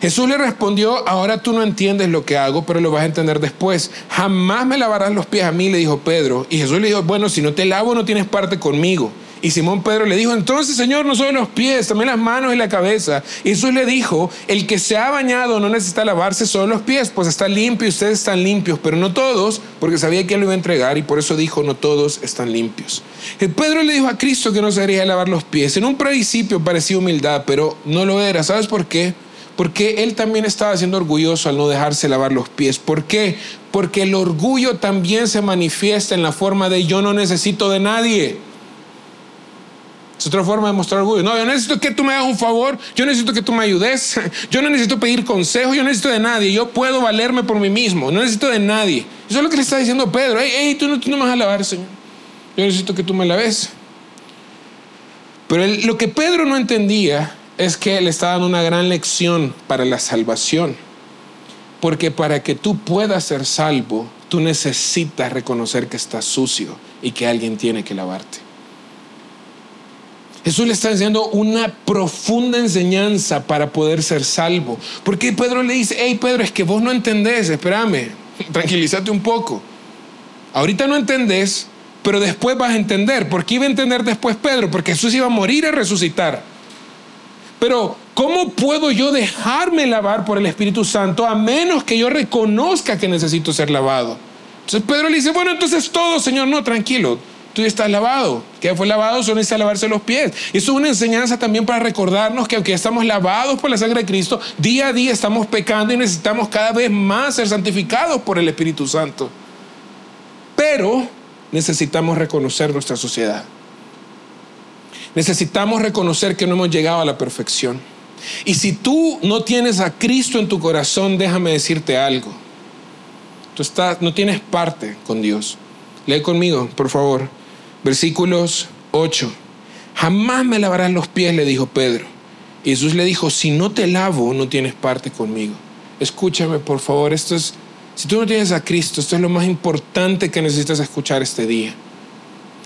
Jesús le respondió, ahora tú no entiendes lo que hago, pero lo vas a entender después. Jamás me lavarás los pies a mí, le dijo Pedro. Y Jesús le dijo, bueno, si no te lavo no tienes parte conmigo. Y Simón Pedro le dijo, entonces Señor, no solo los pies, también las manos y la cabeza. Y Jesús le dijo, el que se ha bañado no necesita lavarse solo los pies, pues está limpio y ustedes están limpios, pero no todos, porque sabía que él lo iba a entregar y por eso dijo, no todos están limpios. Y Pedro le dijo a Cristo que no se debería lavar los pies. En un principio parecía humildad, pero no lo era. ¿Sabes por qué? Porque él también estaba siendo orgulloso al no dejarse lavar los pies. ¿Por qué? Porque el orgullo también se manifiesta en la forma de yo no necesito de nadie. Es otra forma de mostrar orgullo. No, yo necesito que tú me hagas un favor, yo necesito que tú me ayudes, yo no necesito pedir consejo, yo necesito de nadie, yo puedo valerme por mí mismo, no necesito de nadie. Eso es lo que le está diciendo Pedro. Hey, tú, no, tú no me vas a lavar, Señor. Yo necesito que tú me laves. Pero lo que Pedro no entendía es que le está dando una gran lección para la salvación. Porque para que tú puedas ser salvo, tú necesitas reconocer que estás sucio y que alguien tiene que lavarte. Jesús le está enseñando una profunda enseñanza para poder ser salvo. Porque Pedro le dice, hey Pedro, es que vos no entendés, espérame, tranquilízate un poco. Ahorita no entendés, pero después vas a entender. ¿Por qué iba a entender después Pedro? Porque Jesús iba a morir y resucitar. Pero, ¿cómo puedo yo dejarme lavar por el Espíritu Santo a menos que yo reconozca que necesito ser lavado? Entonces Pedro le dice, bueno, entonces todo, Señor, no, tranquilo, tú ya estás lavado. Que fue lavado, solo necesita lavarse los pies. Eso es una enseñanza también para recordarnos que aunque estamos lavados por la sangre de Cristo, día a día estamos pecando y necesitamos cada vez más ser santificados por el Espíritu Santo. Pero necesitamos reconocer nuestra sociedad. Necesitamos reconocer que no hemos llegado a la perfección. Y si tú no tienes a Cristo en tu corazón, déjame decirte algo. Tú estás, no tienes parte con Dios. Lee conmigo, por favor. Versículos 8. Jamás me lavarán los pies, le dijo Pedro. Y Jesús le dijo, si no te lavo, no tienes parte conmigo. Escúchame, por favor, esto es, si tú no tienes a Cristo, esto es lo más importante que necesitas escuchar este día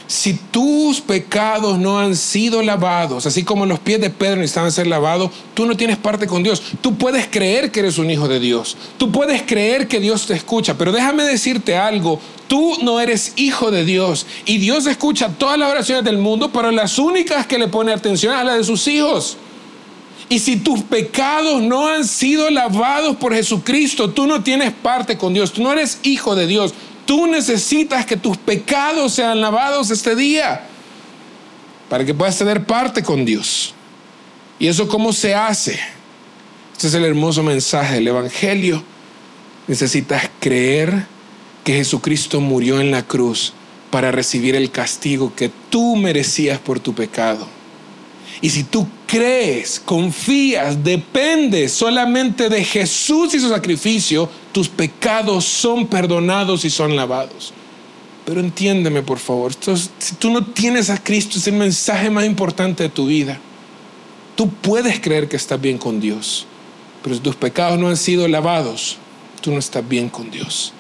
si tus pecados no han sido lavados, así como los pies de Pedro necesitaban ser lavados, tú no tienes parte con Dios. Tú puedes creer que eres un hijo de Dios. Tú puedes creer que Dios te escucha, pero déjame decirte algo. Tú no eres hijo de Dios y Dios escucha todas las oraciones del mundo, pero las únicas que le pone atención a las de sus hijos. Y si tus pecados no han sido lavados por Jesucristo, tú no tienes parte con Dios. Tú no eres hijo de Dios. Tú necesitas que tus pecados sean lavados este día para que puedas tener parte con Dios. ¿Y eso cómo se hace? Este es el hermoso mensaje del Evangelio. Necesitas creer que Jesucristo murió en la cruz para recibir el castigo que tú merecías por tu pecado. Y si tú crees, confías, dependes solamente de Jesús y su sacrificio, tus pecados son perdonados y son lavados. Pero entiéndeme, por favor, si tú no tienes a Cristo, es el mensaje más importante de tu vida. Tú puedes creer que estás bien con Dios, pero si tus pecados no han sido lavados, tú no estás bien con Dios.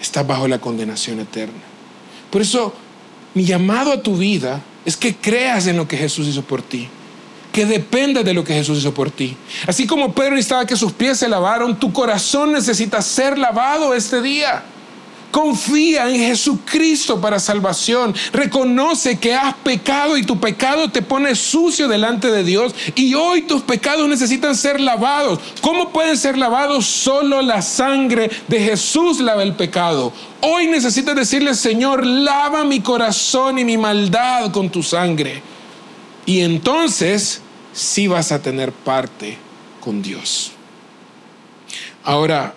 Estás bajo la condenación eterna. Por eso, mi llamado a tu vida es que creas en lo que Jesús hizo por ti que depende de lo que Jesús hizo por ti. Así como Pedro necesitaba que sus pies se lavaron, tu corazón necesita ser lavado este día. Confía en Jesucristo para salvación. Reconoce que has pecado y tu pecado te pone sucio delante de Dios. Y hoy tus pecados necesitan ser lavados. ¿Cómo pueden ser lavados? Solo la sangre de Jesús lava el pecado. Hoy necesitas decirle, Señor, lava mi corazón y mi maldad con tu sangre. Y entonces sí vas a tener parte con Dios. Ahora,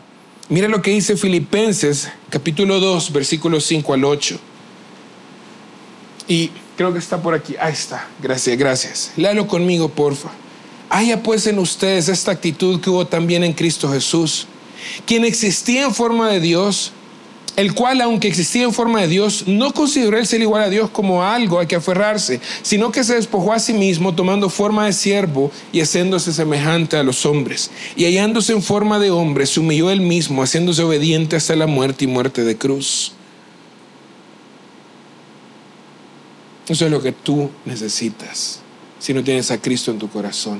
mira lo que dice Filipenses capítulo 2, versículos 5 al 8. Y creo que está por aquí. Ahí está. Gracias, gracias. Léalo conmigo, porfa. Haya pues en ustedes esta actitud que hubo también en Cristo Jesús, quien existía en forma de Dios el cual, aunque existía en forma de Dios, no consideró el ser igual a Dios como algo a que aferrarse, sino que se despojó a sí mismo, tomando forma de siervo y haciéndose semejante a los hombres. Y hallándose en forma de hombre, se humilló él mismo, haciéndose obediente hasta la muerte y muerte de cruz. Eso es lo que tú necesitas si no tienes a Cristo en tu corazón.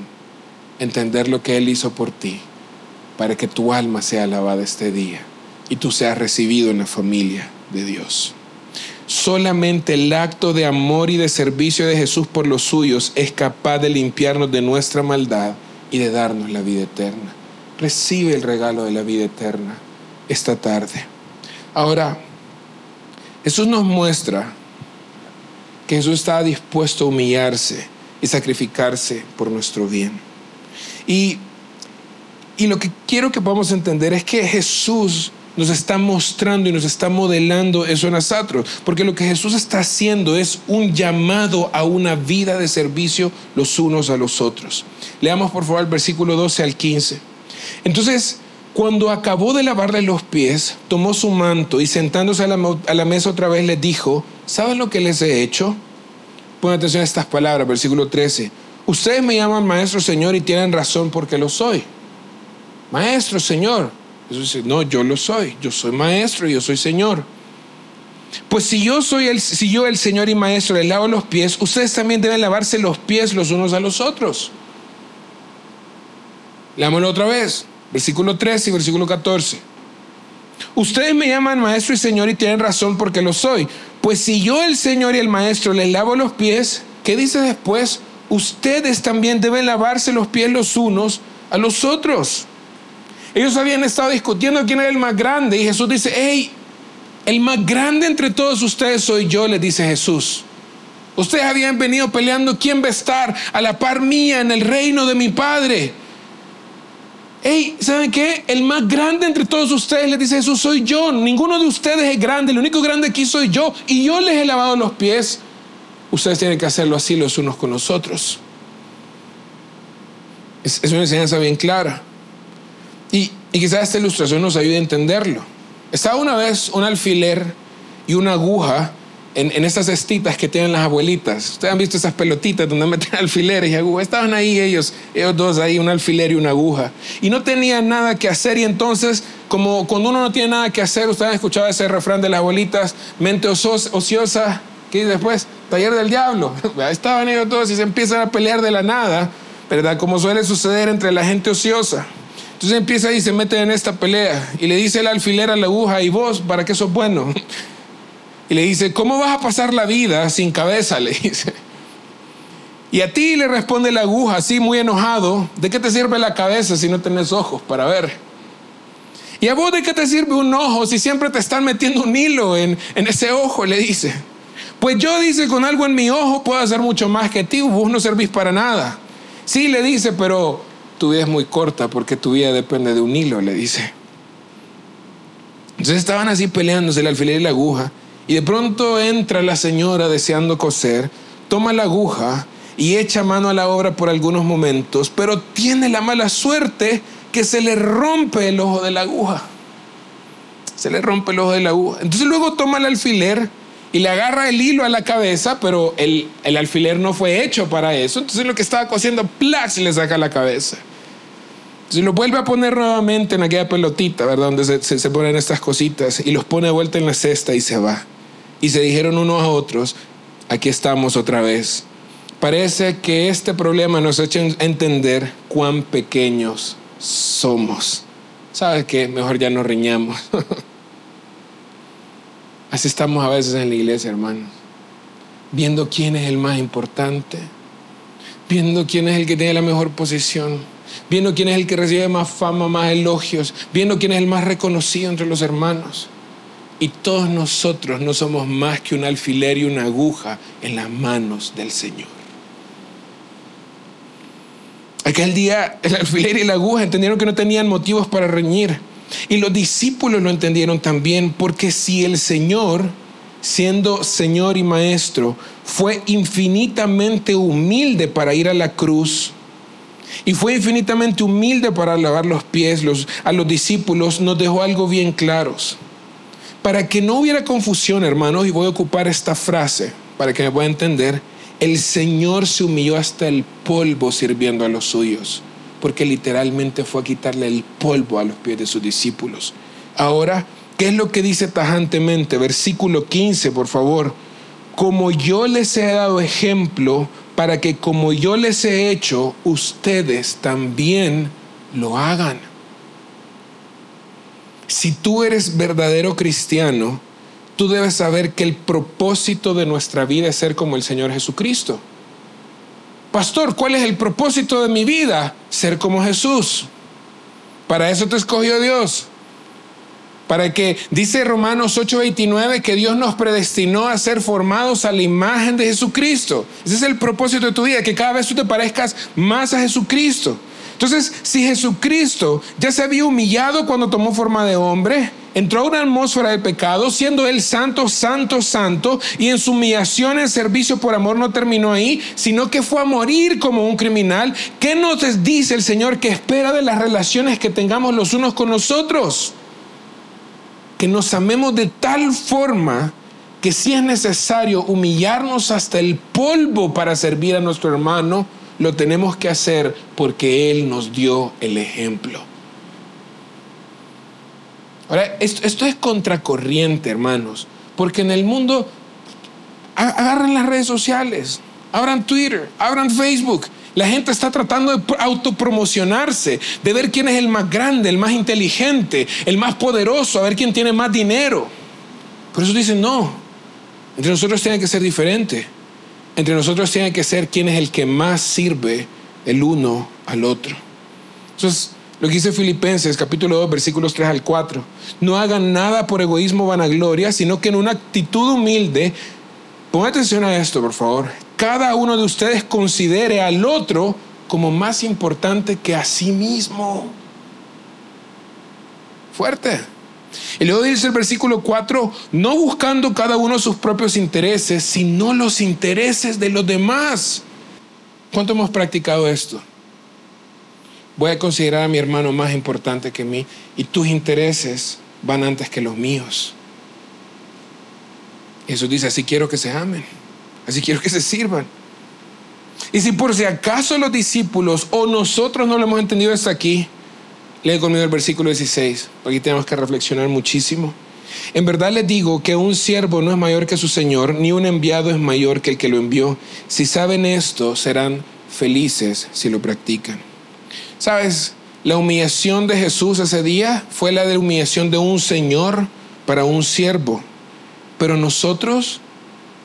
Entender lo que Él hizo por ti, para que tu alma sea alabada este día y tú seas recibido en la familia de Dios. Solamente el acto de amor y de servicio de Jesús por los suyos es capaz de limpiarnos de nuestra maldad y de darnos la vida eterna. Recibe el regalo de la vida eterna esta tarde. Ahora, Jesús nos muestra que Jesús está dispuesto a humillarse y sacrificarse por nuestro bien. Y, y lo que quiero que podamos entender es que Jesús nos está mostrando y nos está modelando eso en nosotros, porque lo que Jesús está haciendo es un llamado a una vida de servicio los unos a los otros. Leamos por favor el versículo 12 al 15. Entonces, cuando acabó de lavarle los pies, tomó su manto y sentándose a la, mesa otra vez les dijo, ¿saben lo que les he hecho? Pon atención a estas palabras, versículo 13. Ustedes me llaman maestro, Señor, y tienen razón porque lo soy. Maestro, Señor, dice, no, yo lo soy, yo soy maestro, yo soy Señor. Pues si yo soy el, si yo el Señor y maestro les lavo los pies, ustedes también deben lavarse los pies los unos a los otros. Leámoslo otra vez, versículo 13 y versículo 14. Ustedes me llaman maestro y Señor y tienen razón porque lo soy. Pues si yo el Señor y el maestro les lavo los pies, ¿qué dice después? Ustedes también deben lavarse los pies los unos a los otros. Ellos habían estado discutiendo quién era el más grande y Jesús dice, hey, el más grande entre todos ustedes soy yo, le dice Jesús. Ustedes habían venido peleando quién va a estar a la par mía en el reino de mi Padre. Hey, ¿saben qué? El más grande entre todos ustedes, le dice Jesús, soy yo. Ninguno de ustedes es grande, el único grande aquí soy yo. Y yo les he lavado los pies. Ustedes tienen que hacerlo así los unos con los otros. Es una enseñanza bien clara. Y, quizás esta ilustración nos ayude a entenderlo. Estaba una vez un alfiler y una aguja en, en, estas cestitas que tienen las abuelitas. Ustedes han visto esas pelotitas donde meten alfileres y agujas. Estaban ahí ellos, ellos dos ahí, un alfiler y una aguja. Y no tenían nada que hacer y entonces, como cuando uno no tiene nada que hacer, ustedes han escuchado ese refrán de las abuelitas, mente ociosa, ¿qué dice después? Taller del diablo. Estaban ellos todos y se empiezan a pelear de la nada, ¿verdad? Como suele suceder entre la gente ociosa. Entonces empieza y se mete en esta pelea y le dice el alfiler a la aguja, ¿y vos para qué sos bueno? Y le dice, ¿cómo vas a pasar la vida sin cabeza? Le dice. Y a ti le responde la aguja, así muy enojado, ¿de qué te sirve la cabeza si no tenés ojos para ver? ¿Y a vos de qué te sirve un ojo si siempre te están metiendo un hilo en, en ese ojo? Le dice. Pues yo dice, con algo en mi ojo puedo hacer mucho más que ti, vos no servís para nada. Sí, le dice, pero tu vida es muy corta porque tu vida depende de un hilo, le dice. Entonces estaban así peleándose el alfiler y la aguja. Y de pronto entra la señora deseando coser, toma la aguja y echa mano a la obra por algunos momentos, pero tiene la mala suerte que se le rompe el ojo de la aguja. Se le rompe el ojo de la aguja. Entonces luego toma el alfiler y le agarra el hilo a la cabeza, pero el, el alfiler no fue hecho para eso. Entonces lo que estaba cosiendo, ¡plax! le saca la cabeza. Si lo vuelve a poner nuevamente en aquella pelotita, ¿verdad? Donde se, se, ponen estas cositas y los pone de vuelta en la cesta y se va. Y se dijeron unos a otros, aquí estamos otra vez. Parece que este problema nos echa a entender cuán pequeños somos. ¿Sabes qué? Mejor ya nos riñamos. Así estamos a veces en la iglesia, hermanos. Viendo quién es el más importante. Viendo quién es el que tiene la mejor posición viendo quién es el que recibe más fama, más elogios, viendo quién es el más reconocido entre los hermanos. Y todos nosotros no somos más que un alfiler y una aguja en las manos del Señor. Aquel día el alfiler y la aguja entendieron que no tenían motivos para reñir. Y los discípulos lo entendieron también porque si el Señor, siendo Señor y Maestro, fue infinitamente humilde para ir a la cruz, y fue infinitamente humilde para lavar los pies a los discípulos, nos dejó algo bien claros. Para que no hubiera confusión, hermanos, y voy a ocupar esta frase para que me pueda entender, el Señor se humilló hasta el polvo sirviendo a los suyos, porque literalmente fue a quitarle el polvo a los pies de sus discípulos. Ahora, ¿qué es lo que dice tajantemente? Versículo 15, por favor. Como yo les he dado ejemplo, para que como yo les he hecho, ustedes también lo hagan. Si tú eres verdadero cristiano, tú debes saber que el propósito de nuestra vida es ser como el Señor Jesucristo. Pastor, ¿cuál es el propósito de mi vida? Ser como Jesús. Para eso te escogió Dios. Para que, dice Romanos 8:29, que Dios nos predestinó a ser formados a la imagen de Jesucristo. Ese es el propósito de tu vida, que cada vez tú te parezcas más a Jesucristo. Entonces, si Jesucristo ya se había humillado cuando tomó forma de hombre, entró a una atmósfera de pecado, siendo él santo, santo, santo, y en su humillación en servicio por amor no terminó ahí, sino que fue a morir como un criminal. ¿Qué nos dice el Señor que espera de las relaciones que tengamos los unos con nosotros? Que nos amemos de tal forma que si es necesario humillarnos hasta el polvo para servir a nuestro hermano, lo tenemos que hacer porque Él nos dio el ejemplo. Ahora, esto, es contracorriente, hermanos, porque en el mundo agarran las redes sociales, abran Twitter, abran Facebook. La gente está tratando de autopromocionarse, de ver quién es el más grande, el más inteligente, el más poderoso, a ver quién tiene más dinero. Por eso dicen, no, entre nosotros tiene que ser diferente entre nosotros tiene que ser quién es el que más sirve el uno al otro. Entonces, lo que dice Filipenses capítulo 2 versículos 3 al 4. No hagan nada por egoísmo o vanagloria, sino que en una actitud humilde, pongan atención a esto, por favor. Cada uno de ustedes considere al otro como más importante que a sí mismo. Fuerte. Y luego dice el versículo 4, no buscando cada uno sus propios intereses, sino los intereses de los demás. ¿Cuánto hemos practicado esto? Voy a considerar a mi hermano más importante que mí y tus intereses van antes que los míos. Jesús dice, así quiero que se amen, así quiero que se sirvan. Y si por si acaso los discípulos o nosotros no lo hemos entendido hasta aquí, Lee conmigo el versículo 16, aquí tenemos que reflexionar muchísimo. En verdad les digo que un siervo no es mayor que su Señor, ni un enviado es mayor que el que lo envió. Si saben esto, serán felices si lo practican. ¿Sabes? La humillación de Jesús ese día fue la de humillación de un Señor para un siervo. Pero nosotros,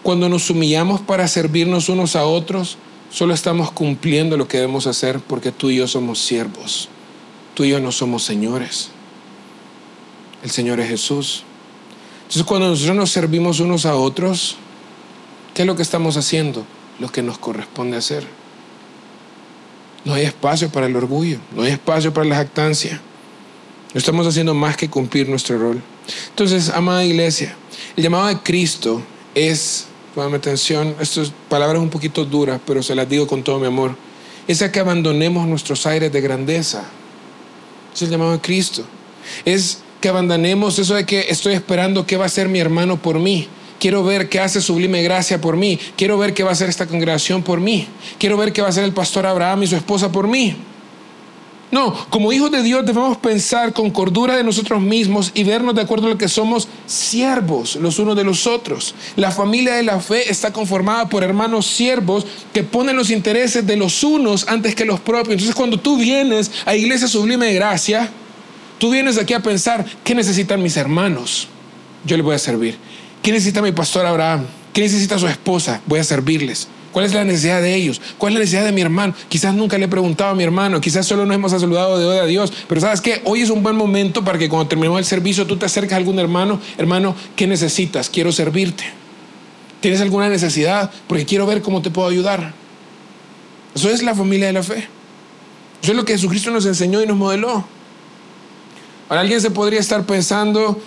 cuando nos humillamos para servirnos unos a otros, solo estamos cumpliendo lo que debemos hacer porque tú y yo somos siervos. Tú y yo no somos señores. El Señor es Jesús. Entonces cuando nosotros nos servimos unos a otros, ¿qué es lo que estamos haciendo? Lo que nos corresponde hacer. No hay espacio para el orgullo, no hay espacio para la jactancia. No estamos haciendo más que cumplir nuestro rol. Entonces, amada iglesia, el llamado de Cristo es, póngame atención, estas palabras un poquito duras, pero se las digo con todo mi amor, es a que abandonemos nuestros aires de grandeza es el llamado de Cristo. Es que abandonemos eso de que estoy esperando qué va a hacer mi hermano por mí. Quiero ver qué hace Sublime Gracia por mí. Quiero ver qué va a hacer esta congregación por mí. Quiero ver qué va a hacer el pastor Abraham y su esposa por mí. No, como hijos de Dios debemos pensar con cordura de nosotros mismos y vernos de acuerdo a lo que somos siervos los unos de los otros. La familia de la fe está conformada por hermanos siervos que ponen los intereses de los unos antes que los propios. Entonces cuando tú vienes a Iglesia Sublime de Gracia, tú vienes aquí a pensar, ¿qué necesitan mis hermanos? Yo les voy a servir. ¿Qué necesita mi pastor Abraham? ¿Qué necesita su esposa? Voy a servirles. ¿Cuál es la necesidad de ellos? ¿Cuál es la necesidad de mi hermano? Quizás nunca le he preguntado a mi hermano, quizás solo nos hemos saludado de hoy a Dios, pero sabes que hoy es un buen momento para que cuando terminemos el servicio tú te acerques a algún hermano, hermano, ¿qué necesitas? Quiero servirte. ¿Tienes alguna necesidad? Porque quiero ver cómo te puedo ayudar. Eso es la familia de la fe. Eso es lo que Jesucristo nos enseñó y nos modeló. Ahora alguien se podría estar pensando,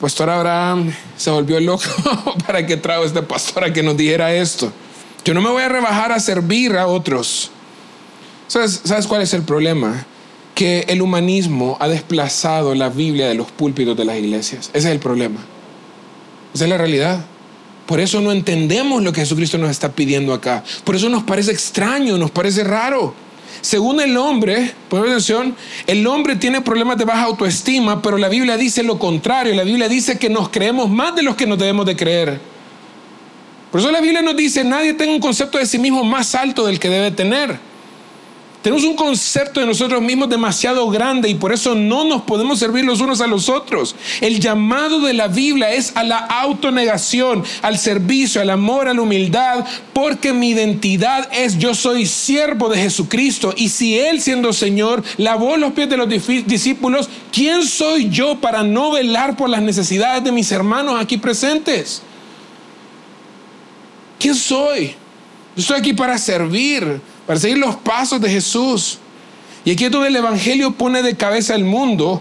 Pastor Abraham se volvió loco para que trajo este pastor a que nos dijera esto. Yo no me voy a rebajar a servir a otros. ¿Sabes, ¿Sabes cuál es el problema? Que el humanismo ha desplazado la Biblia de los púlpitos de las iglesias. Ese es el problema. Esa es la realidad. Por eso no entendemos lo que Jesucristo nos está pidiendo acá. Por eso nos parece extraño, nos parece raro. Según el hombre, por atención, el hombre tiene problemas de baja autoestima, pero la Biblia dice lo contrario. La Biblia dice que nos creemos más de los que nos debemos de creer. Por eso la Biblia nos dice, nadie tenga un concepto de sí mismo más alto del que debe tener. Tenemos un concepto de nosotros mismos demasiado grande y por eso no nos podemos servir los unos a los otros. El llamado de la Biblia es a la autonegación, al servicio, al amor, a la humildad, porque mi identidad es yo soy siervo de Jesucristo y si Él siendo Señor lavó los pies de los discípulos, ¿quién soy yo para no velar por las necesidades de mis hermanos aquí presentes? ¿Quién soy? Yo estoy aquí para servir para seguir los pasos de Jesús. Y aquí donde el Evangelio pone de cabeza al mundo,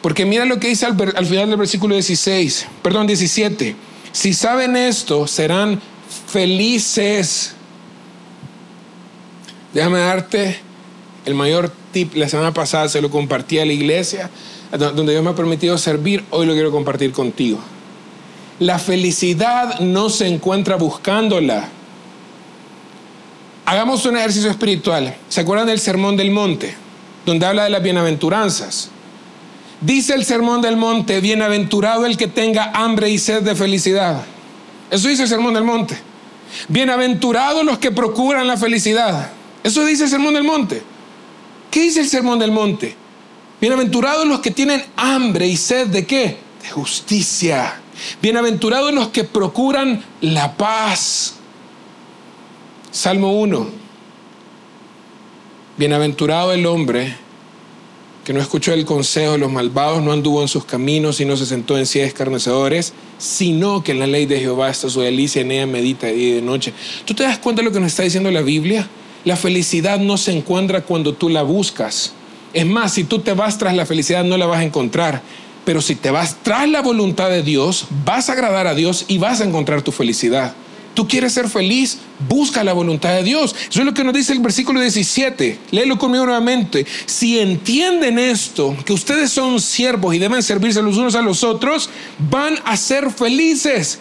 porque mira lo que dice al, final del versículo 16, perdón, 17. Si saben esto, serán felices. Déjame darte el mayor tip. La semana pasada se lo compartí a la iglesia, donde Dios me ha permitido servir. Hoy lo quiero compartir contigo. La felicidad no se encuentra buscándola Hagamos un ejercicio espiritual. ¿Se acuerdan del Sermón del Monte? Donde habla de las bienaventuranzas. Dice el Sermón del Monte, bienaventurado el que tenga hambre y sed de felicidad. Eso dice el Sermón del Monte. Bienaventurados los que procuran la felicidad. Eso dice el Sermón del Monte. ¿Qué dice el Sermón del Monte? Bienaventurados los que tienen hambre y sed de qué? De justicia. Bienaventurados los que procuran la paz. Salmo 1. Bienaventurado el hombre que no escuchó el consejo de los malvados, no anduvo en sus caminos y no se sentó en sillas escarnecedores, sino que en la ley de Jehová está su delicia, en ella medita de día y de noche. ¿Tú te das cuenta de lo que nos está diciendo la Biblia? La felicidad no se encuentra cuando tú la buscas. Es más, si tú te vas tras la felicidad no la vas a encontrar. Pero si te vas tras la voluntad de Dios, vas a agradar a Dios y vas a encontrar tu felicidad. Tú quieres ser feliz, busca la voluntad de Dios. Eso es lo que nos dice el versículo 17. Léelo conmigo nuevamente. Si entienden esto, que ustedes son siervos y deben servirse los unos a los otros, van a ser felices.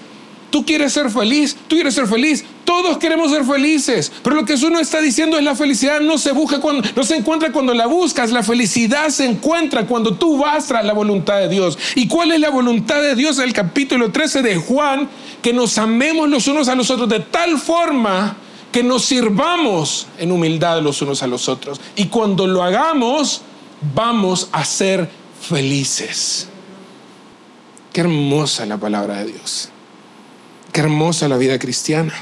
Tú quieres ser feliz, tú quieres ser feliz, todos queremos ser felices, pero lo que uno está diciendo es la felicidad no se busca cuando no se encuentra cuando la buscas, la felicidad se encuentra cuando tú vas tras la voluntad de Dios. ¿Y cuál es la voluntad de Dios? El capítulo 13 de Juan, que nos amemos los unos a los otros de tal forma que nos sirvamos en humildad los unos a los otros. Y cuando lo hagamos, vamos a ser felices. Qué hermosa la palabra de Dios. Qué hermosa la vida cristiana.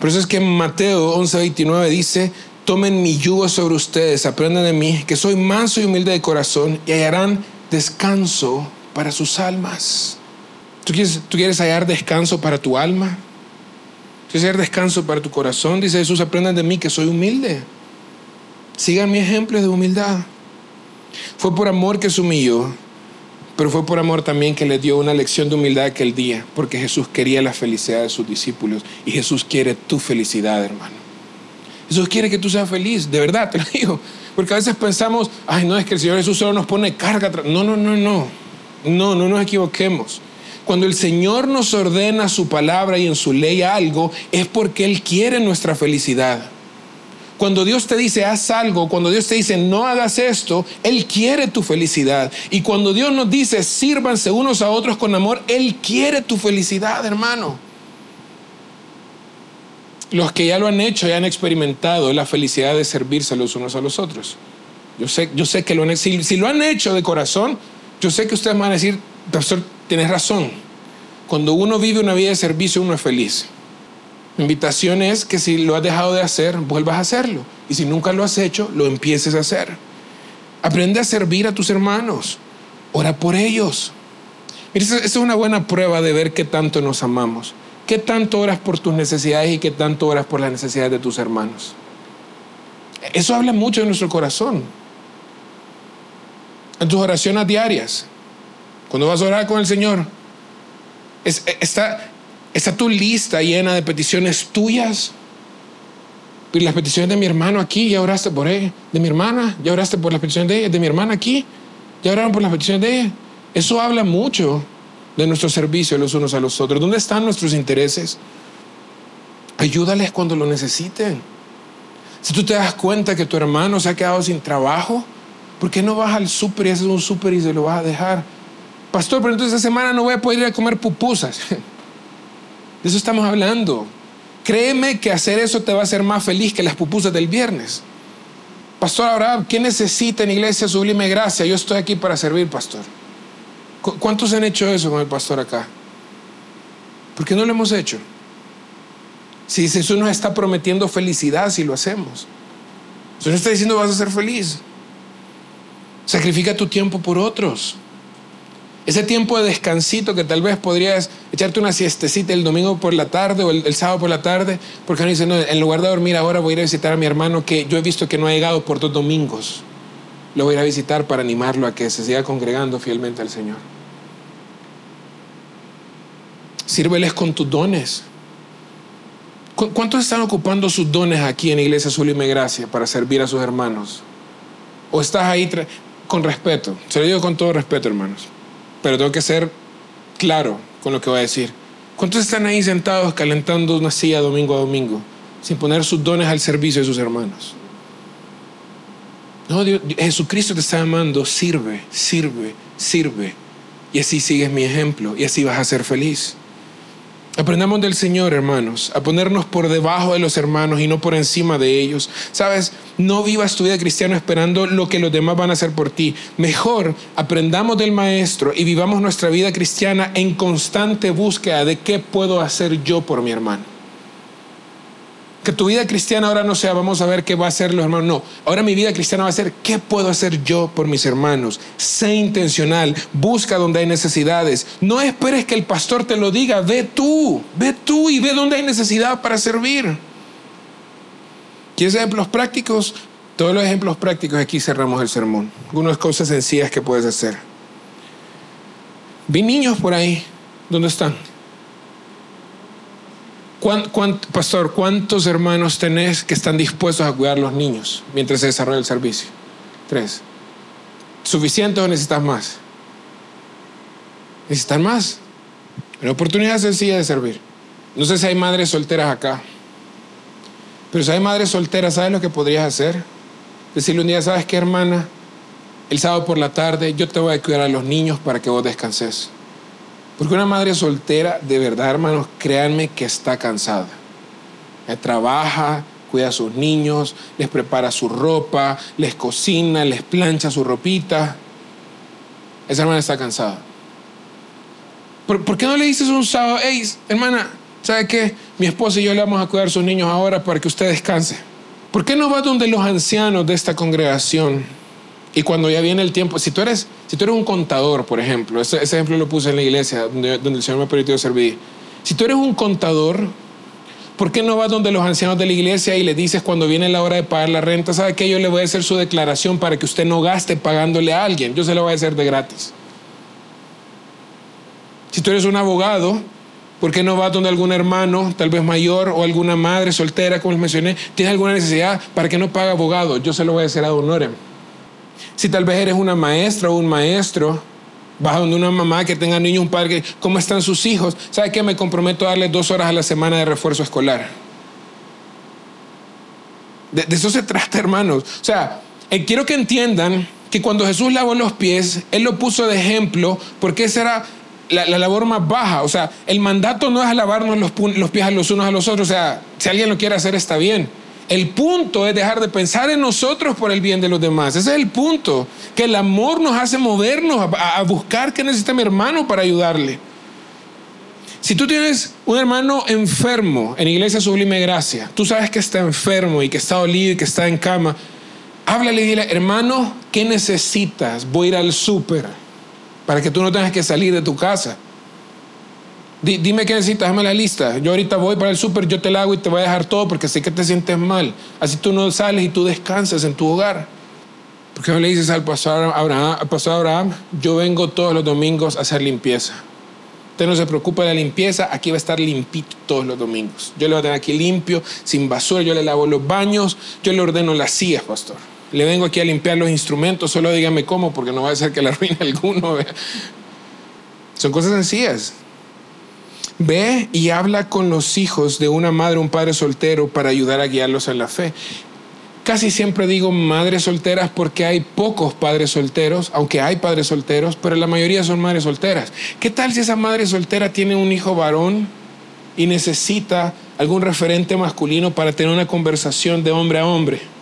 Por eso es que Mateo 11:29 dice, tomen mi yugo sobre ustedes, aprendan de mí, que soy manso y humilde de corazón y hallarán descanso para sus almas. ¿Tú quieres, ¿Tú quieres hallar descanso para tu alma? ¿Quieres hallar descanso para tu corazón? Dice Jesús, aprendan de mí que soy humilde. Sigan mi ejemplo de humildad. Fue por amor que se humilló pero fue por amor también que le dio una lección de humildad aquel día, porque Jesús quería la felicidad de sus discípulos y Jesús quiere tu felicidad, hermano. Jesús quiere que tú seas feliz, de verdad, te lo digo. Porque a veces pensamos, ay, no, es que el Señor Jesús solo nos pone carga. No, no, no, no. No, no nos equivoquemos. Cuando el Señor nos ordena su palabra y en su ley algo, es porque Él quiere nuestra felicidad. Cuando Dios te dice haz algo, cuando Dios te dice no hagas esto, Él quiere tu felicidad. Y cuando Dios nos dice sírvanse unos a otros con amor, Él quiere tu felicidad, hermano. Los que ya lo han hecho, ya han experimentado la felicidad de servirse los unos a los otros. Yo sé, yo sé que lo han, si, si lo han hecho de corazón, yo sé que ustedes van a decir, pastor, tienes razón. Cuando uno vive una vida de servicio, uno es feliz invitación es que si lo has dejado de hacer, vuelvas a hacerlo. Y si nunca lo has hecho, lo empieces a hacer. Aprende a servir a tus hermanos. Ora por ellos. Mira, esa es una buena prueba de ver qué tanto nos amamos. ¿Qué tanto oras por tus necesidades y qué tanto oras por las necesidades de tus hermanos? Eso habla mucho de nuestro corazón. En tus oraciones diarias, cuando vas a orar con el Señor, está, ¿Está tu lista llena de peticiones tuyas? Y las peticiones de mi hermano aquí, ya oraste por él. De mi hermana, ya oraste por las peticiones de ella. De mi hermana aquí, ya oraron por las peticiones de ella. Eso habla mucho de nuestro servicio los unos a los otros. ¿Dónde están nuestros intereses? Ayúdales cuando lo necesiten. Si tú te das cuenta que tu hermano se ha quedado sin trabajo, ¿por qué no vas al súper y haces un súper y se lo vas a dejar? Pastor, pero entonces esta semana no voy a poder ir a comer pupusas. De eso estamos hablando. Créeme que hacer eso te va a hacer más feliz que las pupusas del viernes. Pastor Abraham, ¿qué necesita en Iglesia Sublime Gracia? Yo estoy aquí para servir, pastor. ¿Cuántos han hecho eso con el pastor acá? ¿Por qué no lo hemos hecho? Si Jesús nos está prometiendo felicidad si lo hacemos. Jesús nos está diciendo vas a ser feliz. Sacrifica tu tiempo por otros. Ese tiempo de descansito que tal vez podrías echarte una siestecita el domingo por la tarde o el, sábado por la tarde, porque no dice, no, en lugar de dormir ahora voy a ir a visitar a mi hermano que yo he visto que no ha llegado por dos domingos. Lo voy a ir a visitar para animarlo a que se siga congregando fielmente al Señor. Sírveles con tus dones. ¿Cuántos están ocupando sus dones aquí en Iglesia Sublime Gracia para servir a sus hermanos? ¿O estás ahí con respeto? Se lo digo con todo respeto, hermanos pero tengo que ser claro con lo que voy a decir. ¿Cuántos están ahí sentados calentando una silla domingo a domingo sin poner sus dones al servicio de sus hermanos? No, Jesucristo te está llamando, sirve, sirve, sirve. Y así sigues mi ejemplo y así vas a ser feliz. Aprendamos del Señor, hermanos, a ponernos por debajo de los hermanos y no por encima de ellos. Sabes, no vivas tu vida cristiana esperando lo que los demás van a hacer por ti. Mejor aprendamos del Maestro y vivamos nuestra vida cristiana en constante búsqueda de qué puedo hacer yo por mi hermano. Que tu vida cristiana ahora no sea, vamos a ver qué va a hacer los hermanos. No, ahora mi vida cristiana va a ser, ¿qué puedo hacer yo por mis hermanos? Sé intencional, busca donde hay necesidades. No esperes que el pastor te lo diga, ve tú, ve tú y ve donde hay necesidad para servir. ¿Quieres ejemplos prácticos? Todos los ejemplos prácticos aquí cerramos el sermón. Algunas cosas sencillas que puedes hacer. Vi niños por ahí. ¿Dónde están? Pastor, ¿cuántos hermanos tenés que están dispuestos a cuidar los niños mientras se desarrolla el servicio? Tres. ¿Suficiente o necesitas más? ¿Necesitas más? Una oportunidad sencilla de servir. No sé si hay madres solteras acá, pero si hay madres solteras, ¿sabes lo que podrías hacer? Decirle un día, ¿sabes qué, hermana? El sábado por la tarde yo te voy a cuidar a los niños para que vos descanses. Porque una madre soltera, de verdad, hermanos, créanme que está cansada. trabaja, cuida a sus niños, les prepara su ropa, les cocina, les plancha su ropita. Esa hermana está cansada. ¿Por, qué no le dices un sábado, hey, hermana, ¿sabe qué? Mi esposa y yo le vamos a cuidar a sus niños ahora para que usted descanse. ¿Por qué no va donde los ancianos de esta congregación y cuando ya viene el tiempo, si tú eres, si tú eres un contador, por ejemplo, ese, ejemplo lo puse en la iglesia donde, el Señor me ha permitido servir. Si tú eres un contador, ¿por qué no vas donde los ancianos de la iglesia y le dices cuando viene la hora de pagar la renta, sabe que yo le voy a hacer su declaración para que usted no gaste pagándole a alguien? Yo se lo voy a hacer de gratis. Si tú eres un abogado, ¿Por qué no vas donde algún hermano, tal vez mayor, o alguna madre soltera, como les mencioné, tiene alguna necesidad para que no pague abogado? Yo se lo voy a hacer a honorem. Si tal vez eres una maestra o un maestro, vas donde una mamá que tenga niños, un padre, ¿cómo están sus hijos? ¿Sabe qué? Me comprometo a darle dos horas a la semana de refuerzo escolar. De, eso se trata, hermanos. O sea, eh, quiero que entiendan que cuando Jesús lavó los pies, Él lo puso de ejemplo porque esa era la, labor más baja. O sea, el mandato no es lavarnos los, los pies a los unos a los otros. O sea, si alguien lo quiere hacer, está bien. El punto es dejar de pensar en nosotros por el bien de los demás. Ese es el punto. Que el amor nos hace movernos a, buscar qué necesita mi hermano para ayudarle. Si tú tienes un hermano enfermo en Iglesia Sublime Gracia, tú sabes que está enfermo y que está dolido y que está en cama, háblale y dile, hermano, ¿qué necesitas? Voy a ir al súper para que tú no tengas que salir de tu casa. Dime qué necesitas, dame la lista. Yo ahorita voy para el súper, yo te la hago y te voy a dejar todo porque sé que te sientes mal. Así tú no sales y tú descansas en tu hogar. ¿Por qué no le dices al pastor Abraham, al yo vengo todos los domingos a hacer limpieza? Usted no se preocupe de la limpieza, aquí va a estar limpito todos los domingos. Yo le voy a tener aquí limpio, sin basura, yo le lavo los baños, yo le ordeno las sillas, pastor. Le vengo aquí a limpiar los instrumentos, solo dígame cómo, porque no va a ser que le arruine alguno. Son cosas sencillas. Ve y habla con los hijos de una madre un padre soltero para ayudar a guiarlos en la fe. Casi siempre digo madres solteras porque hay pocos padres solteros, aunque hay padres solteros, pero la mayoría son madres solteras. ¿Qué tal si esa madre soltera tiene un hijo varón y necesita algún referente masculino para tener una conversación de hombre a hombre?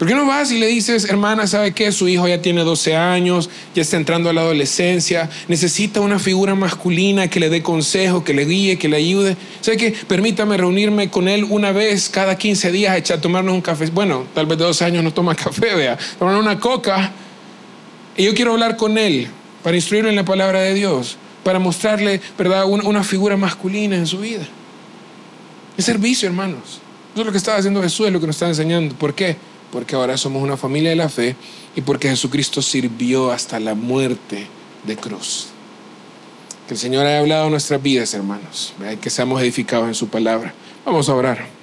¿Por qué no vas y le dices, hermana, ¿sabe qué? Su hijo ya tiene 12 años, ya está entrando a la adolescencia, necesita una figura masculina que le dé consejo, que le guíe, que le ayude. ¿Sabe qué? Permítame reunirme con él una vez cada 15 días, echar a tomarnos un café. Bueno, tal vez de dos años no toma café, vea, tomar una coca. Y yo quiero hablar con él para instruirlo en la palabra de Dios, para mostrarle, ¿verdad?, una, una figura masculina en su vida. Es servicio, hermanos. Eso es lo que estaba haciendo Jesús, es lo que nos está enseñando. ¿Por qué? Porque ahora somos una familia de la fe y porque Jesucristo sirvió hasta la muerte de cruz. Que el Señor haya hablado nuestras vidas, hermanos, que seamos edificados en su palabra. Vamos a orar.